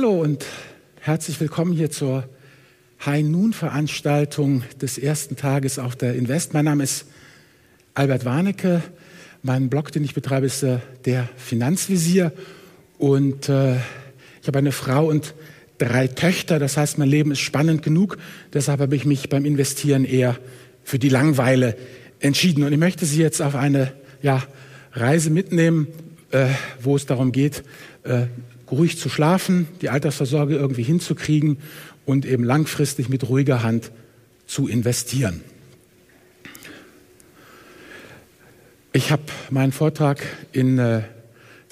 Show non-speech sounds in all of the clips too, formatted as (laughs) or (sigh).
Hallo und herzlich willkommen hier zur High Noon Veranstaltung des ersten Tages auf der Invest. Mein Name ist Albert Warnecke. Mein Blog, den ich betreibe, ist äh, der Finanzvisier. Und äh, ich habe eine Frau und drei Töchter. Das heißt, mein Leben ist spannend genug. Deshalb habe ich mich beim Investieren eher für die Langweile entschieden. Und ich möchte Sie jetzt auf eine ja, Reise mitnehmen, äh, wo es darum geht, äh, ruhig zu schlafen, die Altersvorsorge irgendwie hinzukriegen und eben langfristig mit ruhiger Hand zu investieren. Ich habe meinen Vortrag in äh,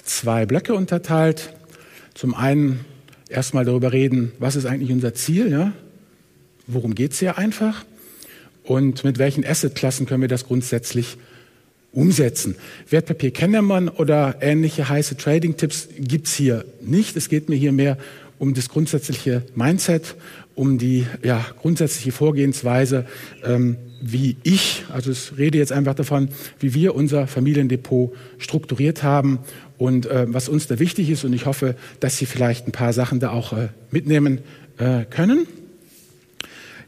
zwei Blöcke unterteilt. Zum einen erstmal darüber reden, was ist eigentlich unser Ziel, ja? worum geht es hier einfach und mit welchen Assetklassen können wir das grundsätzlich umsetzen. Wertpapier kennt man oder ähnliche heiße Trading-Tipps gibt's hier nicht. Es geht mir hier mehr um das grundsätzliche Mindset, um die ja, grundsätzliche Vorgehensweise, ähm, wie ich, also ich rede jetzt einfach davon, wie wir unser Familiendepot strukturiert haben und äh, was uns da wichtig ist. Und ich hoffe, dass Sie vielleicht ein paar Sachen da auch äh, mitnehmen äh, können.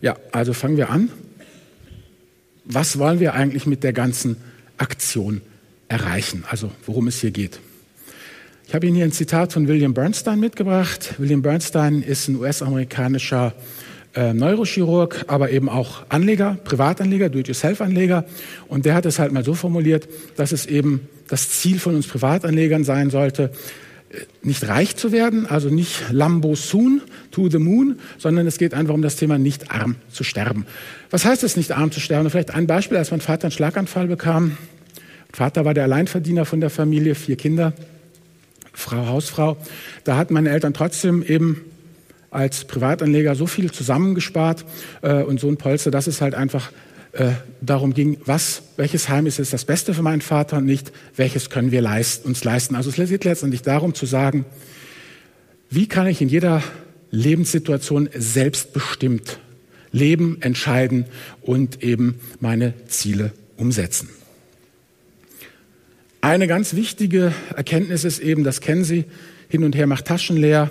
Ja, also fangen wir an. Was wollen wir eigentlich mit der ganzen Aktion erreichen, also worum es hier geht. Ich habe Ihnen hier ein Zitat von William Bernstein mitgebracht. William Bernstein ist ein US-amerikanischer äh, Neurochirurg, aber eben auch Anleger, Privatanleger, Do-it-yourself-Anleger. Und der hat es halt mal so formuliert, dass es eben das Ziel von uns Privatanlegern sein sollte, nicht reich zu werden, also nicht Lambo soon to the moon, sondern es geht einfach um das Thema nicht arm zu sterben. Was heißt es, nicht arm zu sterben? Vielleicht ein Beispiel, als mein Vater einen Schlaganfall bekam. Vater war der Alleinverdiener von der Familie, vier Kinder, Frau, Hausfrau. Da hatten meine Eltern trotzdem eben als Privatanleger so viel zusammengespart äh, und so ein Polster, dass es halt einfach äh, darum ging, was, welches Heim ist jetzt das Beste für meinen Vater und nicht, welches können wir leist, uns leisten. Also es geht letztendlich darum zu sagen, wie kann ich in jeder Lebenssituation selbstbestimmt leben, entscheiden und eben meine Ziele umsetzen. Eine ganz wichtige Erkenntnis ist eben, das kennen Sie, hin und her macht Taschen leer,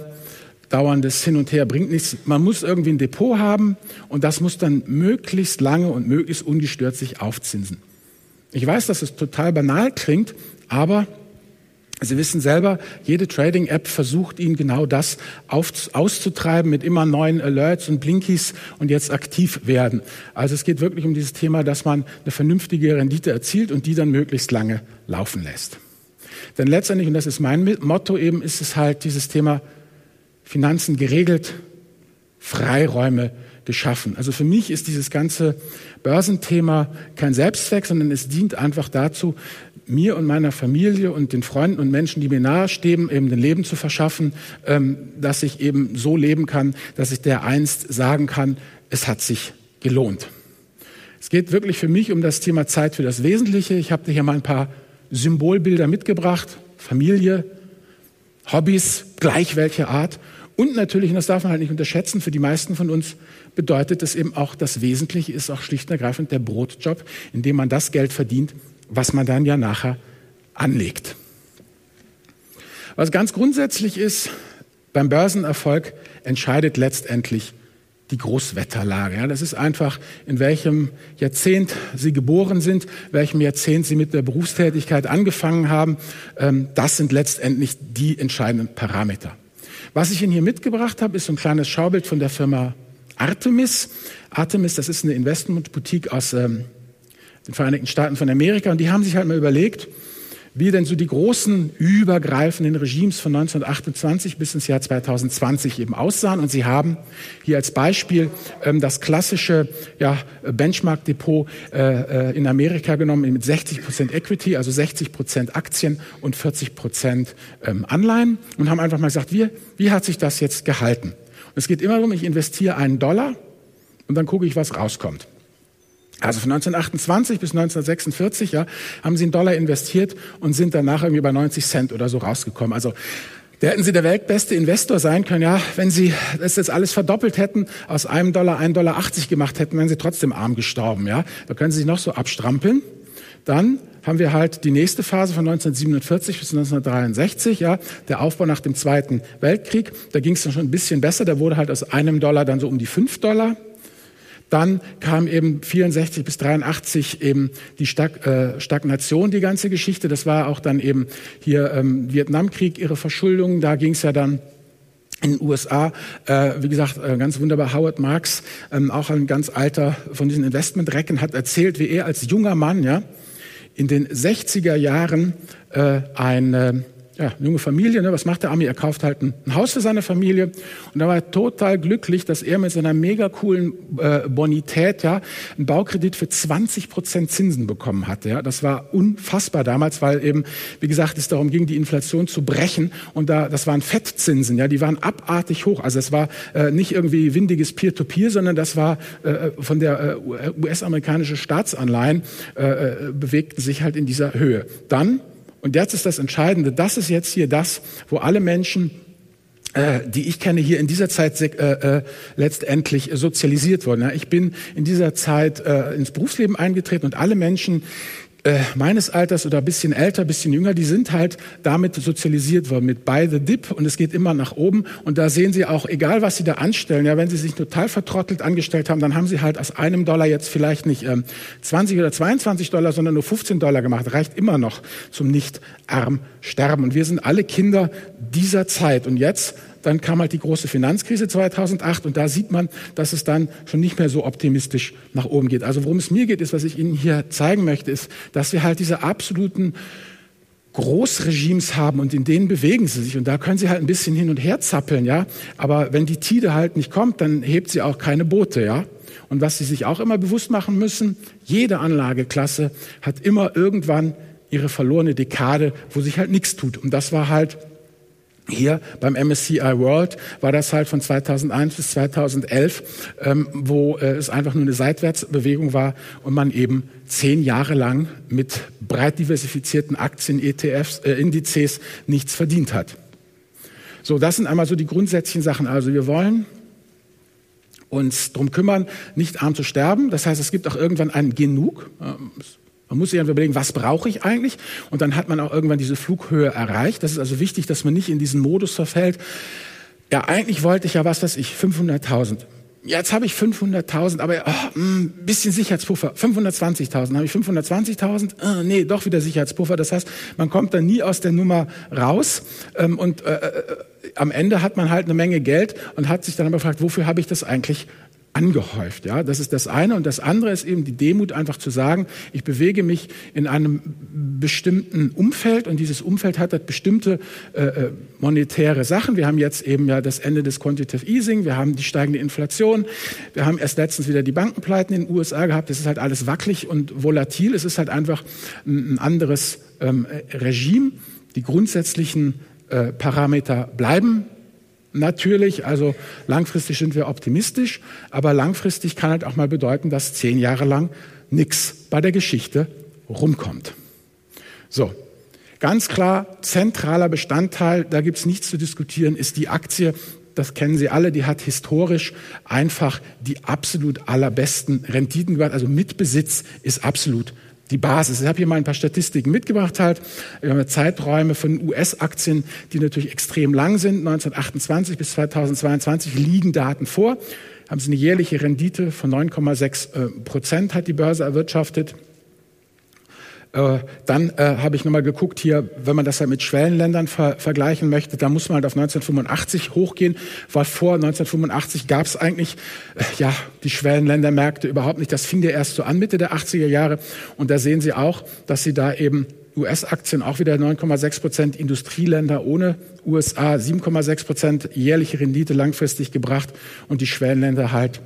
dauerndes Hin und Her bringt nichts. Man muss irgendwie ein Depot haben und das muss dann möglichst lange und möglichst ungestört sich aufzinsen. Ich weiß, dass es total banal klingt, aber Sie wissen selber, jede Trading-App versucht Ihnen genau das auf, auszutreiben mit immer neuen Alerts und Blinkies und jetzt aktiv werden. Also es geht wirklich um dieses Thema, dass man eine vernünftige Rendite erzielt und die dann möglichst lange laufen lässt. Denn letztendlich, und das ist mein Motto eben, ist es halt dieses Thema Finanzen geregelt, Freiräume geschaffen. Also für mich ist dieses ganze Börsenthema kein Selbstzweck, sondern es dient einfach dazu, mir und meiner Familie und den Freunden und Menschen, die mir nahestehen, eben ein Leben zu verschaffen, ähm, dass ich eben so leben kann, dass ich der einst sagen kann, es hat sich gelohnt. Es geht wirklich für mich um das Thema Zeit für das Wesentliche. Ich habe dir hier mal ein paar Symbolbilder mitgebracht. Familie, Hobbys, gleich welche Art. Und natürlich, und das darf man halt nicht unterschätzen, für die meisten von uns bedeutet es eben auch, das Wesentliche ist auch schlicht und ergreifend der Brotjob, in dem man das Geld verdient, was man dann ja nachher anlegt. Was ganz grundsätzlich ist, beim Börsenerfolg entscheidet letztendlich die Großwetterlage. Ja, das ist einfach, in welchem Jahrzehnt Sie geboren sind, welchem Jahrzehnt Sie mit der Berufstätigkeit angefangen haben. Ähm, das sind letztendlich die entscheidenden Parameter. Was ich Ihnen hier mitgebracht habe, ist so ein kleines Schaubild von der Firma Artemis. Artemis, das ist eine Investmentboutique aus ähm, den Vereinigten Staaten von Amerika. Und die haben sich halt mal überlegt, wie denn so die großen übergreifenden Regimes von 1928 bis ins Jahr 2020 eben aussahen. Und sie haben hier als Beispiel ähm, das klassische ja, Benchmark-Depot äh, äh in Amerika genommen mit 60 Prozent Equity, also 60 Prozent Aktien und 40 Prozent ähm, Anleihen und haben einfach mal gesagt, wie, wie hat sich das jetzt gehalten? Und es geht immer darum, ich investiere einen Dollar und dann gucke ich, was rauskommt. Also von 1928 bis 1946 ja, haben sie einen Dollar investiert und sind danach irgendwie bei 90 Cent oder so rausgekommen. Also da hätten sie der weltbeste Investor sein können, ja, wenn sie das jetzt alles verdoppelt hätten, aus einem Dollar einen Dollar 80 gemacht hätten, wären sie trotzdem arm gestorben, ja. Da können sie sich noch so abstrampeln. Dann haben wir halt die nächste Phase von 1947 bis 1963, ja, der Aufbau nach dem Zweiten Weltkrieg. Da ging es dann schon ein bisschen besser. Da wurde halt aus einem Dollar dann so um die fünf Dollar. Dann kam eben 64 bis 83 eben die äh, Stagnation, die ganze Geschichte. Das war auch dann eben hier ähm, Vietnamkrieg, ihre Verschuldung. Da ging es ja dann in den USA, äh, wie gesagt, äh, ganz wunderbar, Howard Marks, ähm, auch ein ganz alter von diesen Investmentrecken, hat erzählt, wie er als junger Mann, ja, in den 60er Jahren äh, ein ja, junge Familie, ne, was macht der Ami? Er kauft halt ein, Haus für seine Familie und er war total glücklich, dass er mit seiner mega coolen äh, Bonität ja einen Baukredit für 20 Prozent Zinsen bekommen hatte. Ja, das war unfassbar damals, weil eben, wie gesagt, es darum ging, die Inflation zu brechen und da, das waren Fettzinsen, ja, die waren abartig hoch. Also es war äh, nicht irgendwie windiges Peer-to-Peer, -Peer, sondern das war äh, von der äh, US-amerikanische Staatsanleihen äh, äh, bewegten sich halt in dieser Höhe. Dann und jetzt ist das Entscheidende, das ist jetzt hier das, wo alle Menschen äh, die ich kenne, hier in dieser Zeit äh, äh, letztendlich sozialisiert wurden. Ja, ich bin in dieser Zeit äh, ins Berufsleben eingetreten und alle Menschen, äh, meines Alters oder ein bisschen älter, ein bisschen jünger, die sind halt damit sozialisiert worden, mit By the Dip und es geht immer nach oben. Und da sehen Sie auch, egal was Sie da anstellen, ja, wenn Sie sich total vertrottelt angestellt haben, dann haben Sie halt aus einem Dollar jetzt vielleicht nicht ähm, 20 oder 22 Dollar, sondern nur 15 Dollar gemacht. Reicht immer noch zum nicht arm sterben und wir sind alle Kinder dieser Zeit. Und jetzt dann kam halt die große Finanzkrise 2008 und da sieht man, dass es dann schon nicht mehr so optimistisch nach oben geht. Also worum es mir geht, ist, was ich Ihnen hier zeigen möchte, ist, dass wir halt diese absoluten Großregimes haben und in denen bewegen sie sich und da können sie halt ein bisschen hin und her zappeln, ja. Aber wenn die Tide halt nicht kommt, dann hebt sie auch keine Boote, ja. Und was sie sich auch immer bewusst machen müssen, jede Anlageklasse hat immer irgendwann ihre verlorene Dekade, wo sich halt nichts tut. Und das war halt hier beim MSCI World war das halt von 2001 bis 2011, ähm, wo äh, es einfach nur eine Seitwärtsbewegung war und man eben zehn Jahre lang mit breit diversifizierten Aktien, ETFs, äh, Indizes nichts verdient hat. So, das sind einmal so die grundsätzlichen Sachen. Also wir wollen uns darum kümmern, nicht arm zu sterben. Das heißt, es gibt auch irgendwann einen Genug. Ähm, man muss sich einfach überlegen, was brauche ich eigentlich? Und dann hat man auch irgendwann diese Flughöhe erreicht. Das ist also wichtig, dass man nicht in diesen Modus verfällt. Ja, eigentlich wollte ich ja, was weiß ich, 500.000. Jetzt habe ich 500.000, aber oh, ein bisschen Sicherheitspuffer. 520.000. Habe ich 520.000? Oh, ah, nee, doch wieder Sicherheitspuffer. Das heißt, man kommt dann nie aus der Nummer raus. Ähm, und äh, äh, am Ende hat man halt eine Menge Geld und hat sich dann aber gefragt, wofür habe ich das eigentlich angehäuft. Ja, das ist das eine. Und das andere ist eben die Demut, einfach zu sagen, ich bewege mich in einem bestimmten Umfeld und dieses Umfeld hat halt bestimmte äh, äh, monetäre Sachen. Wir haben jetzt eben ja das Ende des Quantitative Easing, wir haben die steigende Inflation, wir haben erst letztens wieder die Bankenpleiten in den USA gehabt. Das ist halt alles wackelig und volatil. Es ist halt einfach ein, anderes ähm, Regime. Die grundsätzlichen äh, Parameter bleiben Natürlich, also langfristig sind wir optimistisch, aber langfristig kann halt auch mal bedeuten, dass zehn Jahre lang nichts bei der Geschichte rumkommt. So, ganz klar, zentraler Bestandteil, da gibt's nichts zu diskutieren, ist die Aktie. Das kennen Sie alle, die hat historisch einfach die absolut allerbesten Renditen gebracht. Also Mitbesitz ist absolut die Basis. Ich habe hier mal ein paar Statistiken mitgebracht halt. Wir haben Zeiträume von US-Aktien, die natürlich extrem lang sind. 1928 bis 2022 liegen Daten vor. Haben sie eine jährliche Rendite von 9,6 äh, Prozent hat die Börse erwirtschaftet. Äh, dann äh, habe ich nochmal geguckt hier, wenn man das halt mit Schwellenländern ver vergleichen möchte, da muss man halt auf 1985 hochgehen, weil vor 1985 gab es eigentlich äh, ja die Schwellenländermärkte überhaupt nicht. Das fing ja erst so an Mitte der 80er Jahre und da sehen Sie auch, dass Sie da eben US-Aktien auch wieder 9,6 Prozent, Industrieländer ohne USA 7,6 Prozent jährliche Rendite langfristig gebracht und die Schwellenländer halt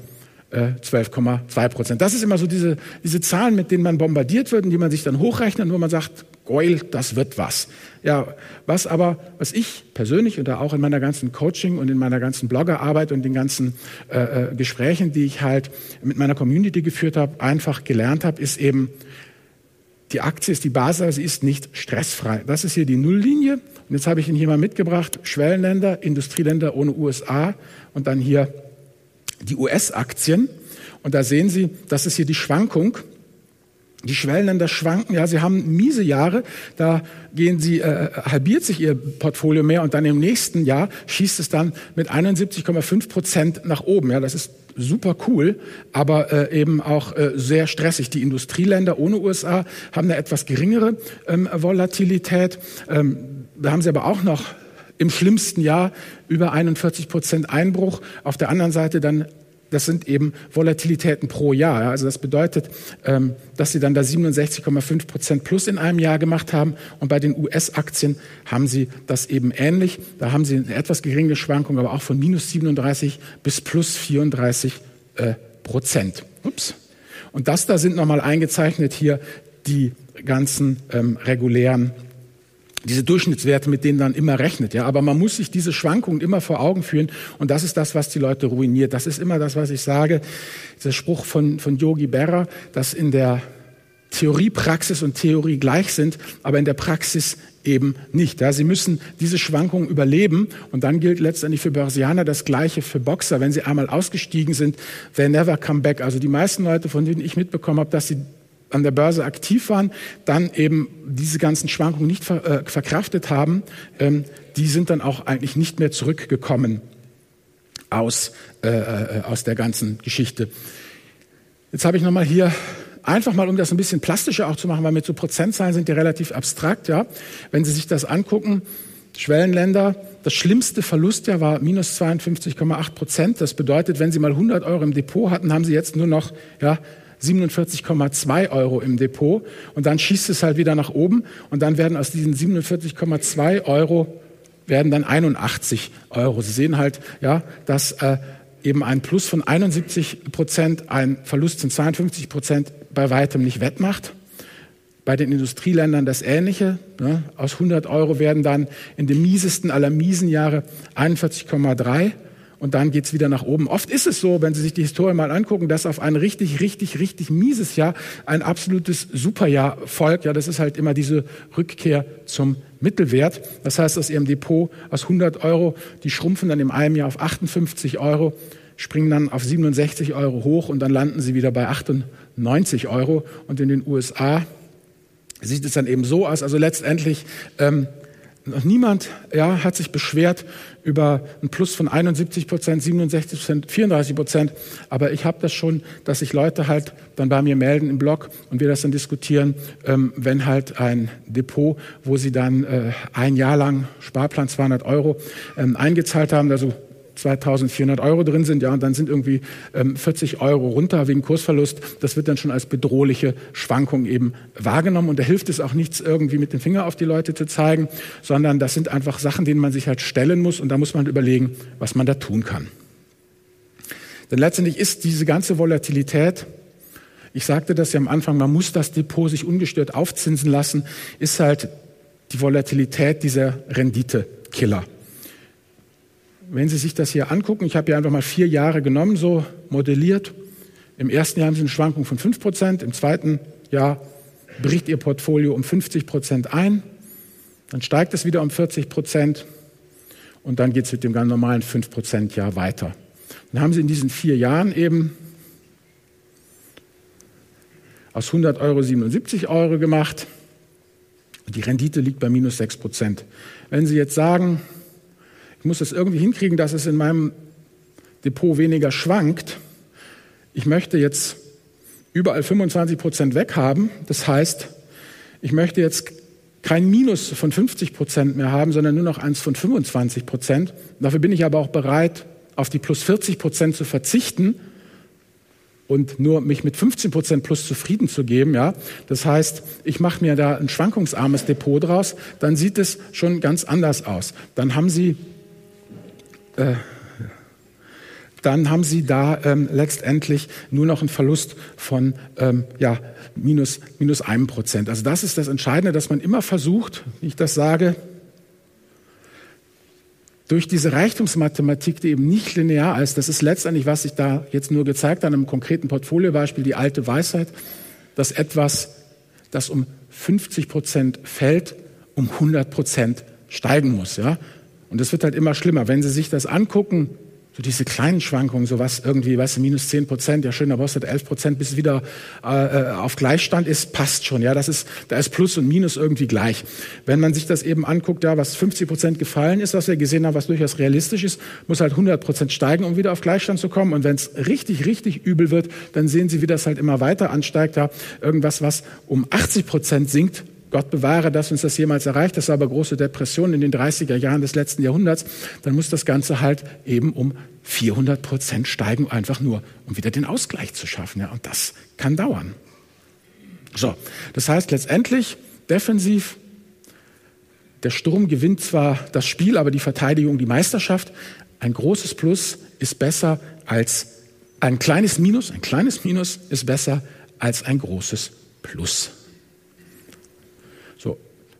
12,2 Prozent. Das ist immer so diese, diese Zahlen, mit denen man bombardiert wird und die man sich dann hochrechnet, wo man sagt, Goil, das wird was. Ja, was aber, was ich persönlich oder auch in meiner ganzen Coaching und in meiner ganzen Bloggerarbeit und den ganzen äh, äh Gesprächen, die ich halt mit meiner Community geführt habe, einfach gelernt habe, ist eben, die Aktie ist die Basis, sie ist nicht stressfrei. Das ist hier die Nulllinie. Und jetzt habe ich Ihnen hier mal mitgebracht, Schwellenländer, Industrieländer ohne USA und dann hier die US-Aktien. Und da sehen Sie, das ist hier die Schwankung Die Schwellenländer schwanken, ja, sie haben miese Jahre, da gehen sie, äh, halbiert sich ihr Portfolio mehr und dann im nächsten Jahr schießt es dann mit 71,5 Prozent nach oben. Ja, das ist super cool, aber äh, eben auch äh, sehr stressig. Die Industrieländer ohne USA haben eine etwas geringere ähm, Volatilität. Ähm, da haben sie aber auch noch im schlimmsten Jahr über 41 Prozent Einbruch. Auf der anderen Seite dann das sind eben Volatilitäten pro Jahr. Also das bedeutet, ähm, dass sie dann da 67,5 Prozent plus in einem Jahr gemacht haben. Und bei den US-Aktien haben sie das eben ähnlich. Da haben sie eine etwas geringe Schwankung, aber auch von minus 37 bis plus 34 äh, Prozent. Ups. Und das da sind nochmal eingezeichnet hier die ganzen ähm, regulären diese Durchschnittswerte, mit denen dann immer rechnet. Ja, aber man muss sich diese Schwankungen immer vor Augen führen und das ist das, was die Leute ruiniert. Das ist immer das, was ich sage. Der Spruch von, von Yogi Berra, dass in der Theorie Praxis und Theorie gleich sind, aber in der Praxis eben nicht. Ja, sie müssen diese Schwankungen überleben und dann gilt letztendlich für Börsianer das Gleiche für Boxer. Wenn sie einmal ausgestiegen sind, they never come back. Also die meisten Leute, von denen ich mitbekommen habe, dass sie an der Börse aktiv waren, dann eben diese ganzen Schwankungen nicht ver, äh, verkraftet haben, ähm, die sind dann auch eigentlich nicht mehr zurückgekommen aus, äh, äh, aus der ganzen Geschichte. Jetzt habe ich nochmal hier einfach mal, um das ein bisschen plastischer auch zu machen, weil mit so Prozentzahlen sind die relativ abstrakt, ja. Wenn Sie sich das angucken, Schwellenländer, das schlimmste Verlustjahr war minus 52,8 Prozent. Das bedeutet, wenn Sie mal 100 Euro im Depot hatten, haben Sie jetzt nur noch, ja, 47,2 Euro im Depot und dann schießt es halt wieder nach oben und dann werden aus diesen 47,2 Euro werden dann 81 Euro. Sie sehen halt, ja, dass äh, eben ein Plus von 71 Prozent ein Verlust von 52 Prozent bei weitem nicht wettmacht. Bei den Industrieländern das Ähnliche. Ne? Aus 100 Euro werden dann in dem miesesten aller miesen Jahre 41,3 und dann geht's wieder nach oben. Oft ist es so, wenn Sie sich die Historie mal angucken, dass auf ein richtig, richtig, richtig mieses Jahr ein absolutes Superjahr folgt. Ja, das ist halt immer diese Rückkehr zum Mittelwert. Das heißt, aus Ihrem Depot aus 100 Euro, die schrumpfen dann im einem Jahr auf 58 Euro, springen dann auf 67 Euro hoch und dann landen Sie wieder bei 98 Euro. Und in den USA sieht es dann eben so aus. Also letztendlich ähm, noch niemand ja, hat sich beschwert über ein Plus von 71 Prozent, 67 Prozent, 34 Prozent. Aber ich habe das schon, dass sich Leute halt dann bei mir melden im Blog und wir das dann diskutieren, ähm, wenn halt ein Depot, wo sie dann äh, ein Jahr lang Sparplan 200 Euro ähm, eingezahlt haben, also 2400 Euro drin sind, ja, und dann sind irgendwie ähm, 40 Euro runter wegen Kursverlust. Das wird dann schon als bedrohliche Schwankung eben wahrgenommen. Und da hilft es auch nichts, irgendwie mit dem Finger auf die Leute zu zeigen, sondern das sind einfach Sachen, denen man sich halt stellen muss. Und da muss man überlegen, was man da tun kann. Denn letztendlich ist diese ganze Volatilität, ich sagte das ja am Anfang, man muss das Depot sich ungestört aufzinsen lassen, ist halt die Volatilität dieser Renditekiller. Wenn Sie sich das hier angucken, ich habe hier einfach mal vier Jahre genommen, so modelliert. Im ersten Jahr haben Sie eine Schwankung von 5 Prozent, im zweiten Jahr bricht Ihr Portfolio um 50 Prozent ein, dann steigt es wieder um 40 Prozent und dann geht es mit dem ganz normalen 5 Prozent Jahr weiter. Dann haben Sie in diesen vier Jahren eben aus 100 Euro 77 Euro gemacht. Die Rendite liegt bei minus 6 Prozent. Wenn Sie jetzt sagen, ich muss es irgendwie hinkriegen, dass es in meinem Depot weniger schwankt. Ich möchte jetzt überall 25 Prozent weghaben. Das heißt, ich möchte jetzt kein Minus von 50 Prozent mehr haben, sondern nur noch eins von 25 Prozent. Dafür bin ich aber auch bereit, auf die plus 40 Prozent zu verzichten und nur mich mit 15 Prozent plus zufrieden zu geben. Ja, das heißt, ich mache mir da ein schwankungsarmes Depot draus. Dann sieht es schon ganz anders aus. Dann haben Sie äh, dann haben sie da ähm, letztendlich nur noch einen Verlust von ähm, ja, minus, minus einem Prozent. Also das ist das Entscheidende, dass man immer versucht, wie ich das sage, durch diese Reichtumsmathematik, die eben nicht linear ist, das ist letztendlich, was ich da jetzt nur gezeigt habe, einem konkreten Portfoliobeispiel, die alte Weisheit, dass etwas, das um 50 Prozent fällt, um 100 Prozent steigen muss. Ja? Und es wird halt immer schlimmer. Wenn Sie sich das angucken, So diese kleinen Schwankungen, so was irgendwie, weißt du, minus 10 Prozent, ja schön, aber es hat 11 Prozent, bis es wieder äh, äh, auf Gleichstand ist, passt schon. Ja, das ist, da ist Plus und Minus irgendwie gleich. Wenn man sich das eben anguckt, ja, was 50 Prozent gefallen ist, was wir gesehen haben, was durchaus realistisch ist, muss halt 100 Prozent steigen, um wieder auf Gleichstand zu kommen. Und wenn es richtig, richtig übel wird, dann sehen Sie, wie das halt immer weiter ansteigt. Ja, irgendwas, was um 80 Prozent sinkt, Gott bewahre, dass uns das jemals erreicht. Das war aber große Depression in den 30er Jahren des letzten Jahrhunderts. Dann muss das Ganze halt eben um 400 Prozent steigen, einfach nur, um wieder den Ausgleich zu schaffen. Ja, und das kann dauern. So, das heißt letztendlich defensiv. Der Sturm gewinnt zwar das Spiel, aber die Verteidigung die Meisterschaft. Ein großes Plus ist besser als ein kleines Minus. Ein kleines Minus ist besser als ein großes Plus.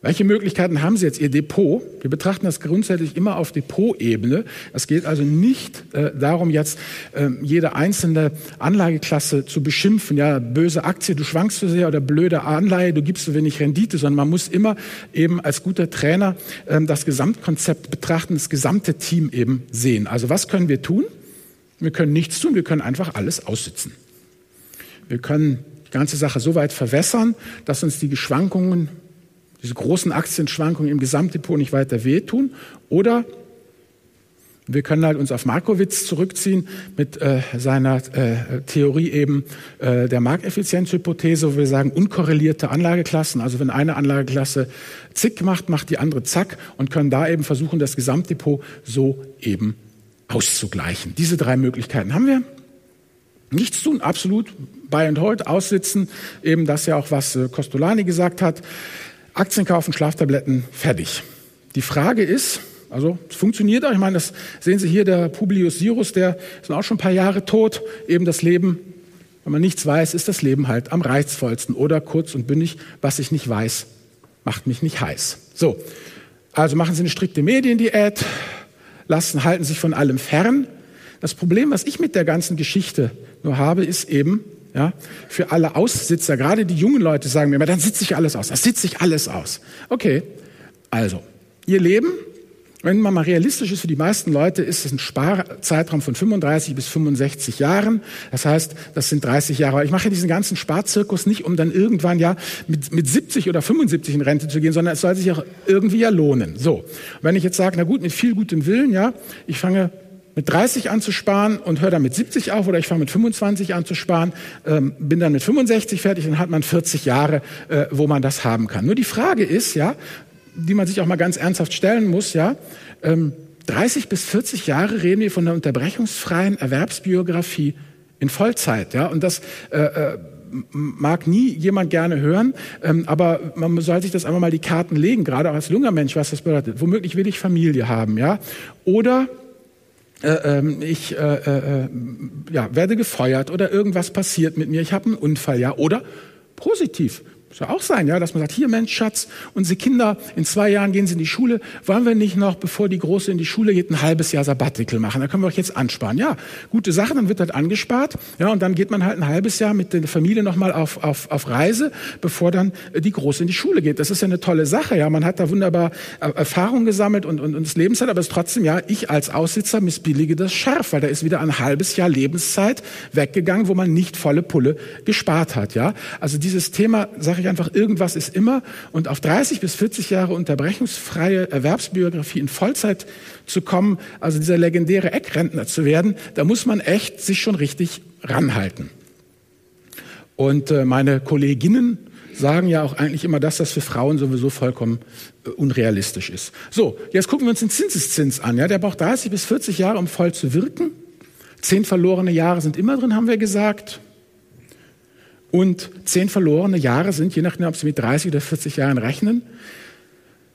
Welche Möglichkeiten haben Sie jetzt? Ihr Depot, wir betrachten das grundsätzlich immer auf Depotebene. Es geht also nicht äh, darum, jetzt äh, jede einzelne Anlageklasse zu beschimpfen. Ja, böse Aktie, du schwankst zu sehr oder blöde Anleihe, du gibst zu wenig Rendite, sondern man muss immer eben als guter Trainer äh, das Gesamtkonzept betrachten, das gesamte Team eben sehen. Also was können wir tun? Wir können nichts tun, wir können einfach alles aussitzen. Wir können die ganze Sache so weit verwässern, dass uns die Geschwankungen diese großen Aktienschwankungen im Gesamtdepot nicht weiter wehtun. Oder wir können halt uns auf Markowitz zurückziehen mit äh, seiner äh, Theorie eben äh, der Markteffizienzhypothese, wo wir sagen, unkorrelierte Anlageklassen. Also wenn eine Anlageklasse zick macht, macht die andere zack und können da eben versuchen, das Gesamtdepot so eben auszugleichen. Diese drei Möglichkeiten haben wir. Nichts tun, absolut. Buy and hold, aussitzen. Eben das ja auch, was äh, Costolani gesagt hat. Aktien kaufen, Schlaftabletten, fertig. Die Frage ist, also es funktioniert auch, ich meine, das sehen Sie hier, der Publius Sirus, der ist auch schon ein paar Jahre tot, eben das Leben, wenn man nichts weiß, ist das Leben halt am reizvollsten oder kurz und bündig, was ich nicht weiß, macht mich nicht heiß. So, also machen Sie eine strikte Mediendiät, lassen, halten sich von allem fern. Das Problem, was ich mit der ganzen Geschichte nur habe, ist eben, ja, für alle Aussitzer, gerade die jungen Leute sagen mir immer, dann sitze ich alles aus, das sitze ich alles aus. Okay, also, ihr Leben, wenn man mal realistisch ist, für die meisten Leute ist es ein Sparzeitraum von 35 bis 65 Jahren. Das heißt, das sind 30 Jahre. Ich mache diesen ganzen Sparzirkus nicht, um dann irgendwann ja mit, mit 70 oder 75 in Rente zu gehen, sondern es soll sich auch irgendwie ja lohnen. So. wenn ich jetzt sage, na gut, mit viel gutem Willen, ja, ich fange mit 30 an zu sparen und höre dann mit 70 auf oder ich fange mit 25 an zu sparen, ähm, bin dann mit 65 fertig, dann hat man 40 Jahre, äh, wo man das haben kann. Nur die Frage ist, ja, die man sich auch mal ganz ernsthaft stellen muss, ja, ähm, 30 bis 40 Jahre reden wir von der unterbrechungsfreien Erwerbsbiografie in Vollzeit, ja, und das äh, äh, mag nie jemand gerne hören, ähm, aber man soll sich das einfach mal die Karten legen, gerade auch als junger Mensch, was das bedeutet. Womöglich will ich Familie haben, ja, oder äh, ähm, ich äh, äh, ja, werde gefeuert oder irgendwas passiert mit mir, ich habe einen Unfall, ja, oder positiv. Muss ja auch sein, ja, dass man sagt, hier Mensch, Schatz, unsere Kinder, in zwei Jahren gehen sie in die Schule, wollen wir nicht noch, bevor die Große in die Schule geht, ein halbes Jahr Sabbatical machen? Da können wir euch jetzt ansparen. Ja, gute Sache, dann wird das angespart, ja, und dann geht man halt ein halbes Jahr mit der Familie nochmal auf, auf, auf Reise, bevor dann die Große in die Schule geht. Das ist ja eine tolle Sache, ja, man hat da wunderbar äh, Erfahrung gesammelt und, und, und das Lebenszeit, aber es ist trotzdem, ja, ich als Aussitzer missbillige das scharf, weil da ist wieder ein halbes Jahr Lebenszeit weggegangen, wo man nicht volle Pulle gespart hat, ja. Also dieses Thema, sage ich ich einfach, irgendwas ist immer. Und auf 30 bis 40 Jahre unterbrechungsfreie Erwerbsbiografie in Vollzeit zu kommen, also dieser legendäre Eckrentner zu werden, da muss man echt sich schon richtig ranhalten. Und äh, meine Kolleginnen sagen ja auch eigentlich immer, dass das für Frauen sowieso vollkommen äh, unrealistisch ist. So, jetzt gucken wir uns den Zinseszins an. Ja, der braucht 30 bis 40 Jahre, um voll zu wirken. Zehn verlorene Jahre sind immer drin, haben wir gesagt. Und zehn verlorene Jahre sind, je nachdem, ob Sie mit 30 oder 40 Jahren rechnen,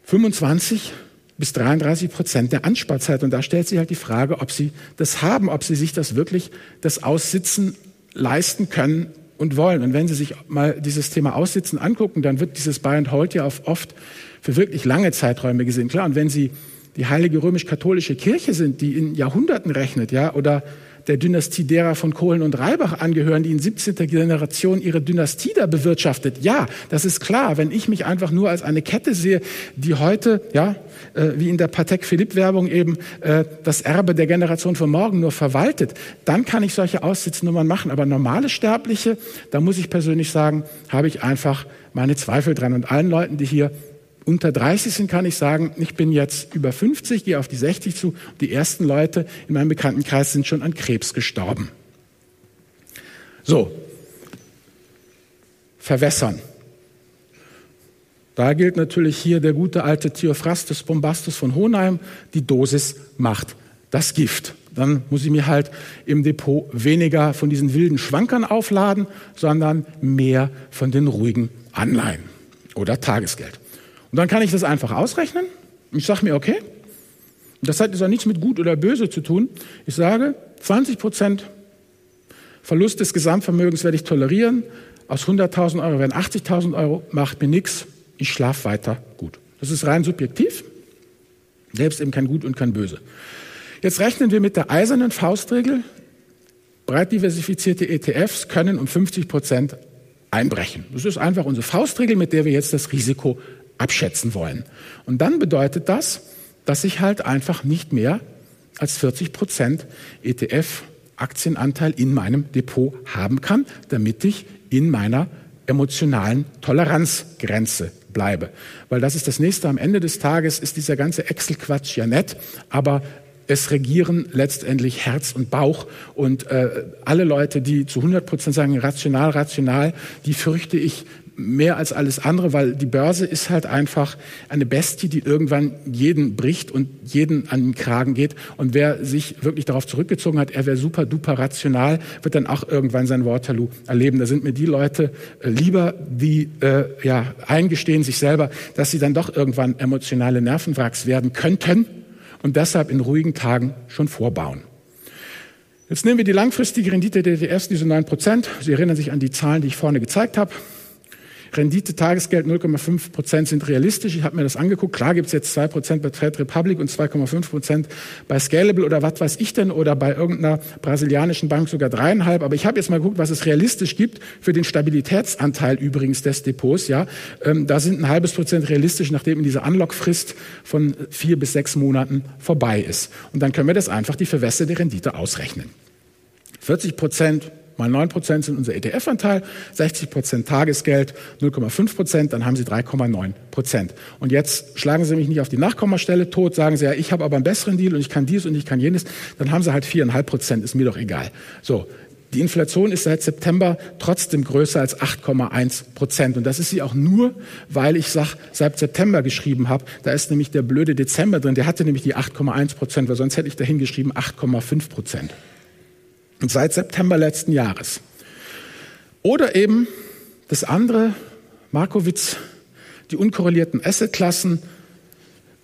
25 bis 33 Prozent der Ansparzeit. Und da stellt sich halt die Frage, ob Sie das haben, ob Sie sich das wirklich, das Aussitzen leisten können und wollen. Und wenn Sie sich mal dieses Thema Aussitzen angucken, dann wird dieses Buy and Hold ja oft für wirklich lange Zeiträume gesehen. Klar, und wenn Sie die heilige römisch-katholische Kirche sind, die in Jahrhunderten rechnet, ja, oder der Dynastie derer von Kohlen und Reibach angehören, die in 17. Generation ihre Dynastie da bewirtschaftet. Ja, das ist klar. Wenn ich mich einfach nur als eine Kette sehe, die heute, ja, äh, wie in der Patek Philipp Werbung eben äh, das Erbe der Generation von morgen nur verwaltet, dann kann ich solche Aussitznnummern machen. Aber normale Sterbliche, da muss ich persönlich sagen, habe ich einfach meine Zweifel dran. Und allen Leuten, die hier unter 30 sind, kann ich sagen, ich bin jetzt über 50, gehe auf die 60 zu. Die ersten Leute in meinem Bekanntenkreis sind schon an Krebs gestorben. So, verwässern. Da gilt natürlich hier der gute alte Theophrastus Bombastus von Hohenheim, die Dosis macht das Gift. Dann muss ich mir halt im Depot weniger von diesen wilden Schwankern aufladen, sondern mehr von den ruhigen Anleihen oder Tagesgeld. Und dann kann ich das einfach ausrechnen. Ich sage mir, okay, das hat jetzt auch nichts mit gut oder böse zu tun. Ich sage, 20 Prozent Verlust des Gesamtvermögens werde ich tolerieren. Aus 100.000 Euro werden 80.000 Euro, macht mir nichts. Ich schlafe weiter gut. Das ist rein subjektiv. Selbst eben kein Gut und kein Böse. Jetzt rechnen wir mit der eisernen Faustregel. Breit diversifizierte ETFs können um 50 Prozent einbrechen. Das ist einfach unsere Faustregel, mit der wir jetzt das Risiko abschätzen wollen. Und dann bedeutet das, dass ich halt einfach nicht mehr als 40 Prozent ETF-Aktienanteil in meinem Depot haben kann, damit ich in meiner emotionalen Toleranzgrenze bleibe. Weil das ist das nächste. Am Ende des Tages ist dieser ganze Excel-Quatsch ja nett, aber es regieren letztendlich Herz und Bauch. Und äh, alle Leute, die zu 100 Prozent sagen, rational, rational, die fürchte ich mehr als alles andere, weil die Börse ist halt einfach eine Bestie, die irgendwann jeden bricht und jeden an den Kragen geht. Und wer sich wirklich darauf zurückgezogen hat, er wäre super duper rational, wird dann auch irgendwann sein Waterloo erleben. Da sind mir die Leute äh, lieber, die äh, ja eingestehen sich selber, dass sie dann doch irgendwann emotionale Nervenwracks werden könnten und deshalb in ruhigen Tagen schon vorbauen. Jetzt nehmen wir die langfristige Rendite der ETFs, diese 9 Prozent. Sie erinnern sich an die Zahlen, die ich vorne gezeigt habe. Rendite, Tagesgeld 0,5 Prozent sind realistisch. Ich habe mir das angeguckt. Klar gibt es jetzt 2 Prozent bei Trade Republic und 2,5 Prozent bei Scalable oder was weiß ich denn oder bei irgendeiner brasilianischen Bank sogar dreieinhalb. Aber ich habe jetzt mal geguckt, was es realistisch gibt für den Stabilitätsanteil übrigens des Depots. Ja, ähm, da sind ein halbes Prozent realistisch, nachdem in dieser Unlock-Frist von vier bis sechs Monaten vorbei ist. Und dann können wir das einfach die verwässerte Rendite ausrechnen. 40 Prozent mal 9 Prozent sind unser ETF-Anteil, 60 Prozent Tagesgeld, 0,5 Prozent, dann haben Sie 3,9 Prozent. Und jetzt schlagen Sie mich nicht auf die Nachkommastelle tot, sagen Sie, ja, ich habe aber einen besseren Deal und ich kann dies und ich kann jenes, dann haben Sie halt 4,5 Prozent, ist mir doch egal. So, die Inflation ist seit September trotzdem größer als 8,1 Prozent. Und das ist sie auch nur, weil ich sag, seit September geschrieben habe. Da ist nämlich der blöde Dezember drin. Der hatte nämlich die 8,1 Prozent, weil sonst hätte ich dahin geschrieben 8,5 Prozent. Und seit September letzten Jahres. Oder eben das andere, Markowitz, die unkorrelierten Assetklassen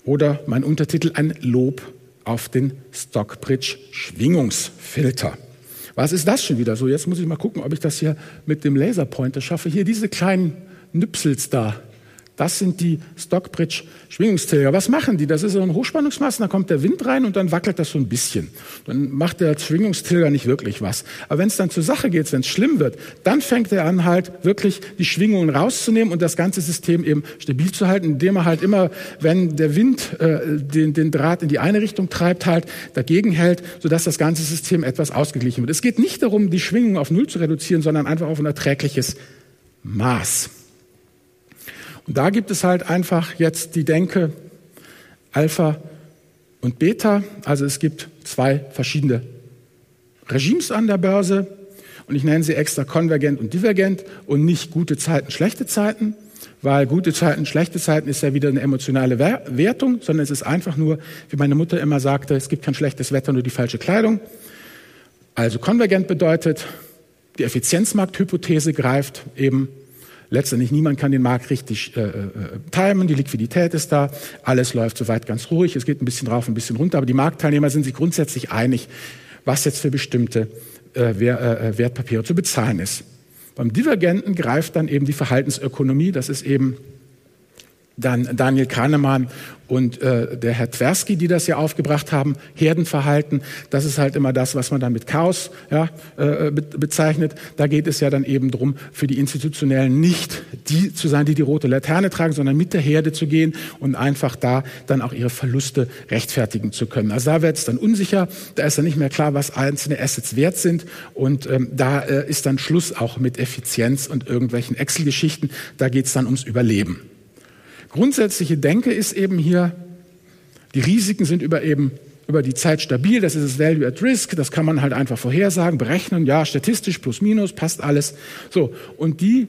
oder mein Untertitel ein Lob auf den Stockbridge Schwingungsfilter. Was ist das schon wieder so? Jetzt muss ich mal gucken, ob ich das hier mit dem Laserpointer schaffe. Hier diese kleinen Nüpsels da. Das sind die Stockbridge Schwingungstilger. Was machen die? Das ist so ein Hochspannungsmasten, da kommt der Wind rein und dann wackelt das so ein bisschen. Dann macht der Schwingungstilger nicht wirklich was. Aber wenn es dann zur Sache geht, wenn es schlimm wird, dann fängt er an halt wirklich die Schwingungen rauszunehmen und das ganze System eben stabil zu halten, indem er halt immer, wenn der Wind äh, den, den Draht in die eine Richtung treibt, halt dagegen hält, sodass das ganze System etwas ausgeglichen wird. Es geht nicht darum, die Schwingungen auf Null zu reduzieren, sondern einfach auf ein erträgliches Maß. Und da gibt es halt einfach jetzt die Denke Alpha und Beta. Also es gibt zwei verschiedene Regimes an der Börse. Und ich nenne sie extra konvergent und divergent und nicht gute Zeiten, schlechte Zeiten, weil gute Zeiten, schlechte Zeiten ist ja wieder eine emotionale Wertung, sondern es ist einfach nur, wie meine Mutter immer sagte, es gibt kein schlechtes Wetter, nur die falsche Kleidung. Also konvergent bedeutet, die Effizienzmarkthypothese greift eben Letztendlich niemand kann den Markt richtig äh, äh, timen, die Liquidität ist da, alles läuft soweit ganz ruhig, es geht ein bisschen rauf, ein bisschen runter, aber die Marktteilnehmer sind sich grundsätzlich einig, was jetzt für bestimmte äh, äh, Wertpapiere zu bezahlen ist. Beim Divergenten greift dann eben die Verhaltensökonomie, das ist eben dann Daniel Kahnemann und äh, der Herr Tversky, die das ja aufgebracht haben, Herdenverhalten, das ist halt immer das, was man dann mit Chaos ja, äh, be bezeichnet. Da geht es ja dann eben drum, für die Institutionellen nicht die zu sein, die die rote Laterne tragen, sondern mit der Herde zu gehen und einfach da dann auch ihre Verluste rechtfertigen zu können. Also da wird es dann unsicher, da ist dann nicht mehr klar, was einzelne Assets wert sind und ähm, da äh, ist dann Schluss auch mit Effizienz und irgendwelchen Excel-Geschichten. Da geht es dann ums Überleben grundsätzliche Denke ist eben hier, die Risiken sind über eben über die Zeit stabil, das ist das Value at Risk, das kann man halt einfach vorhersagen, berechnen, ja, statistisch plus minus, passt alles. So, und die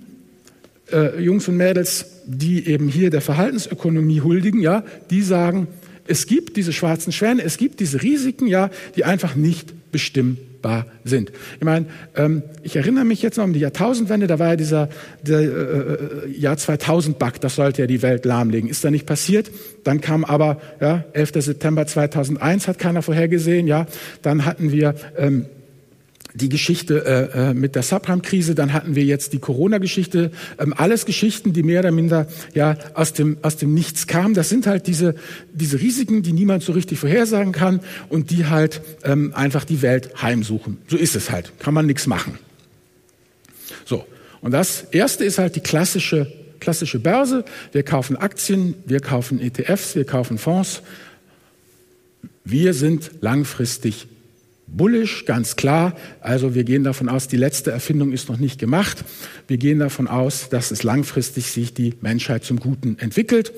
äh, Jungs und Mädels, die eben hier der Verhaltensökonomie huldigen, ja, die sagen, es gibt diese schwarzen Schwäne, es gibt diese Risiken, ja, die einfach nicht bestimmt machbar sind. Ich meine, ähm, ich erinnere mich jetzt noch um die Jahrtausendwende, da war ja dieser, der, äh, äh Jahr 2000-Bug, das sollte ja die Welt lahmlegen. Ist da nicht passiert. Dann kam aber, ja, 11. September 2001 hat keiner vorhergesehen, ja. Dann hatten wir ähm, die Geschichte äh, äh, mit der Subprime-Krise, dann hatten wir jetzt die Corona-Geschichte, ähm, alles Geschichten, die mehr oder minder ja aus dem aus dem Nichts kamen. Das sind halt diese diese Risiken, die niemand so richtig vorhersagen kann und die halt ähm, einfach die Welt heimsuchen. So ist es halt, kann man nichts machen. So und das erste ist halt die klassische klassische Börse. Wir kaufen Aktien, wir kaufen ETFs, wir kaufen Fonds. Wir sind langfristig bullish, ganz klar. Also wir gehen davon aus, die letzte Erfindung ist noch nicht gemacht. Wir gehen davon aus, dass es langfristig sich die Menschheit zum Guten entwickelt.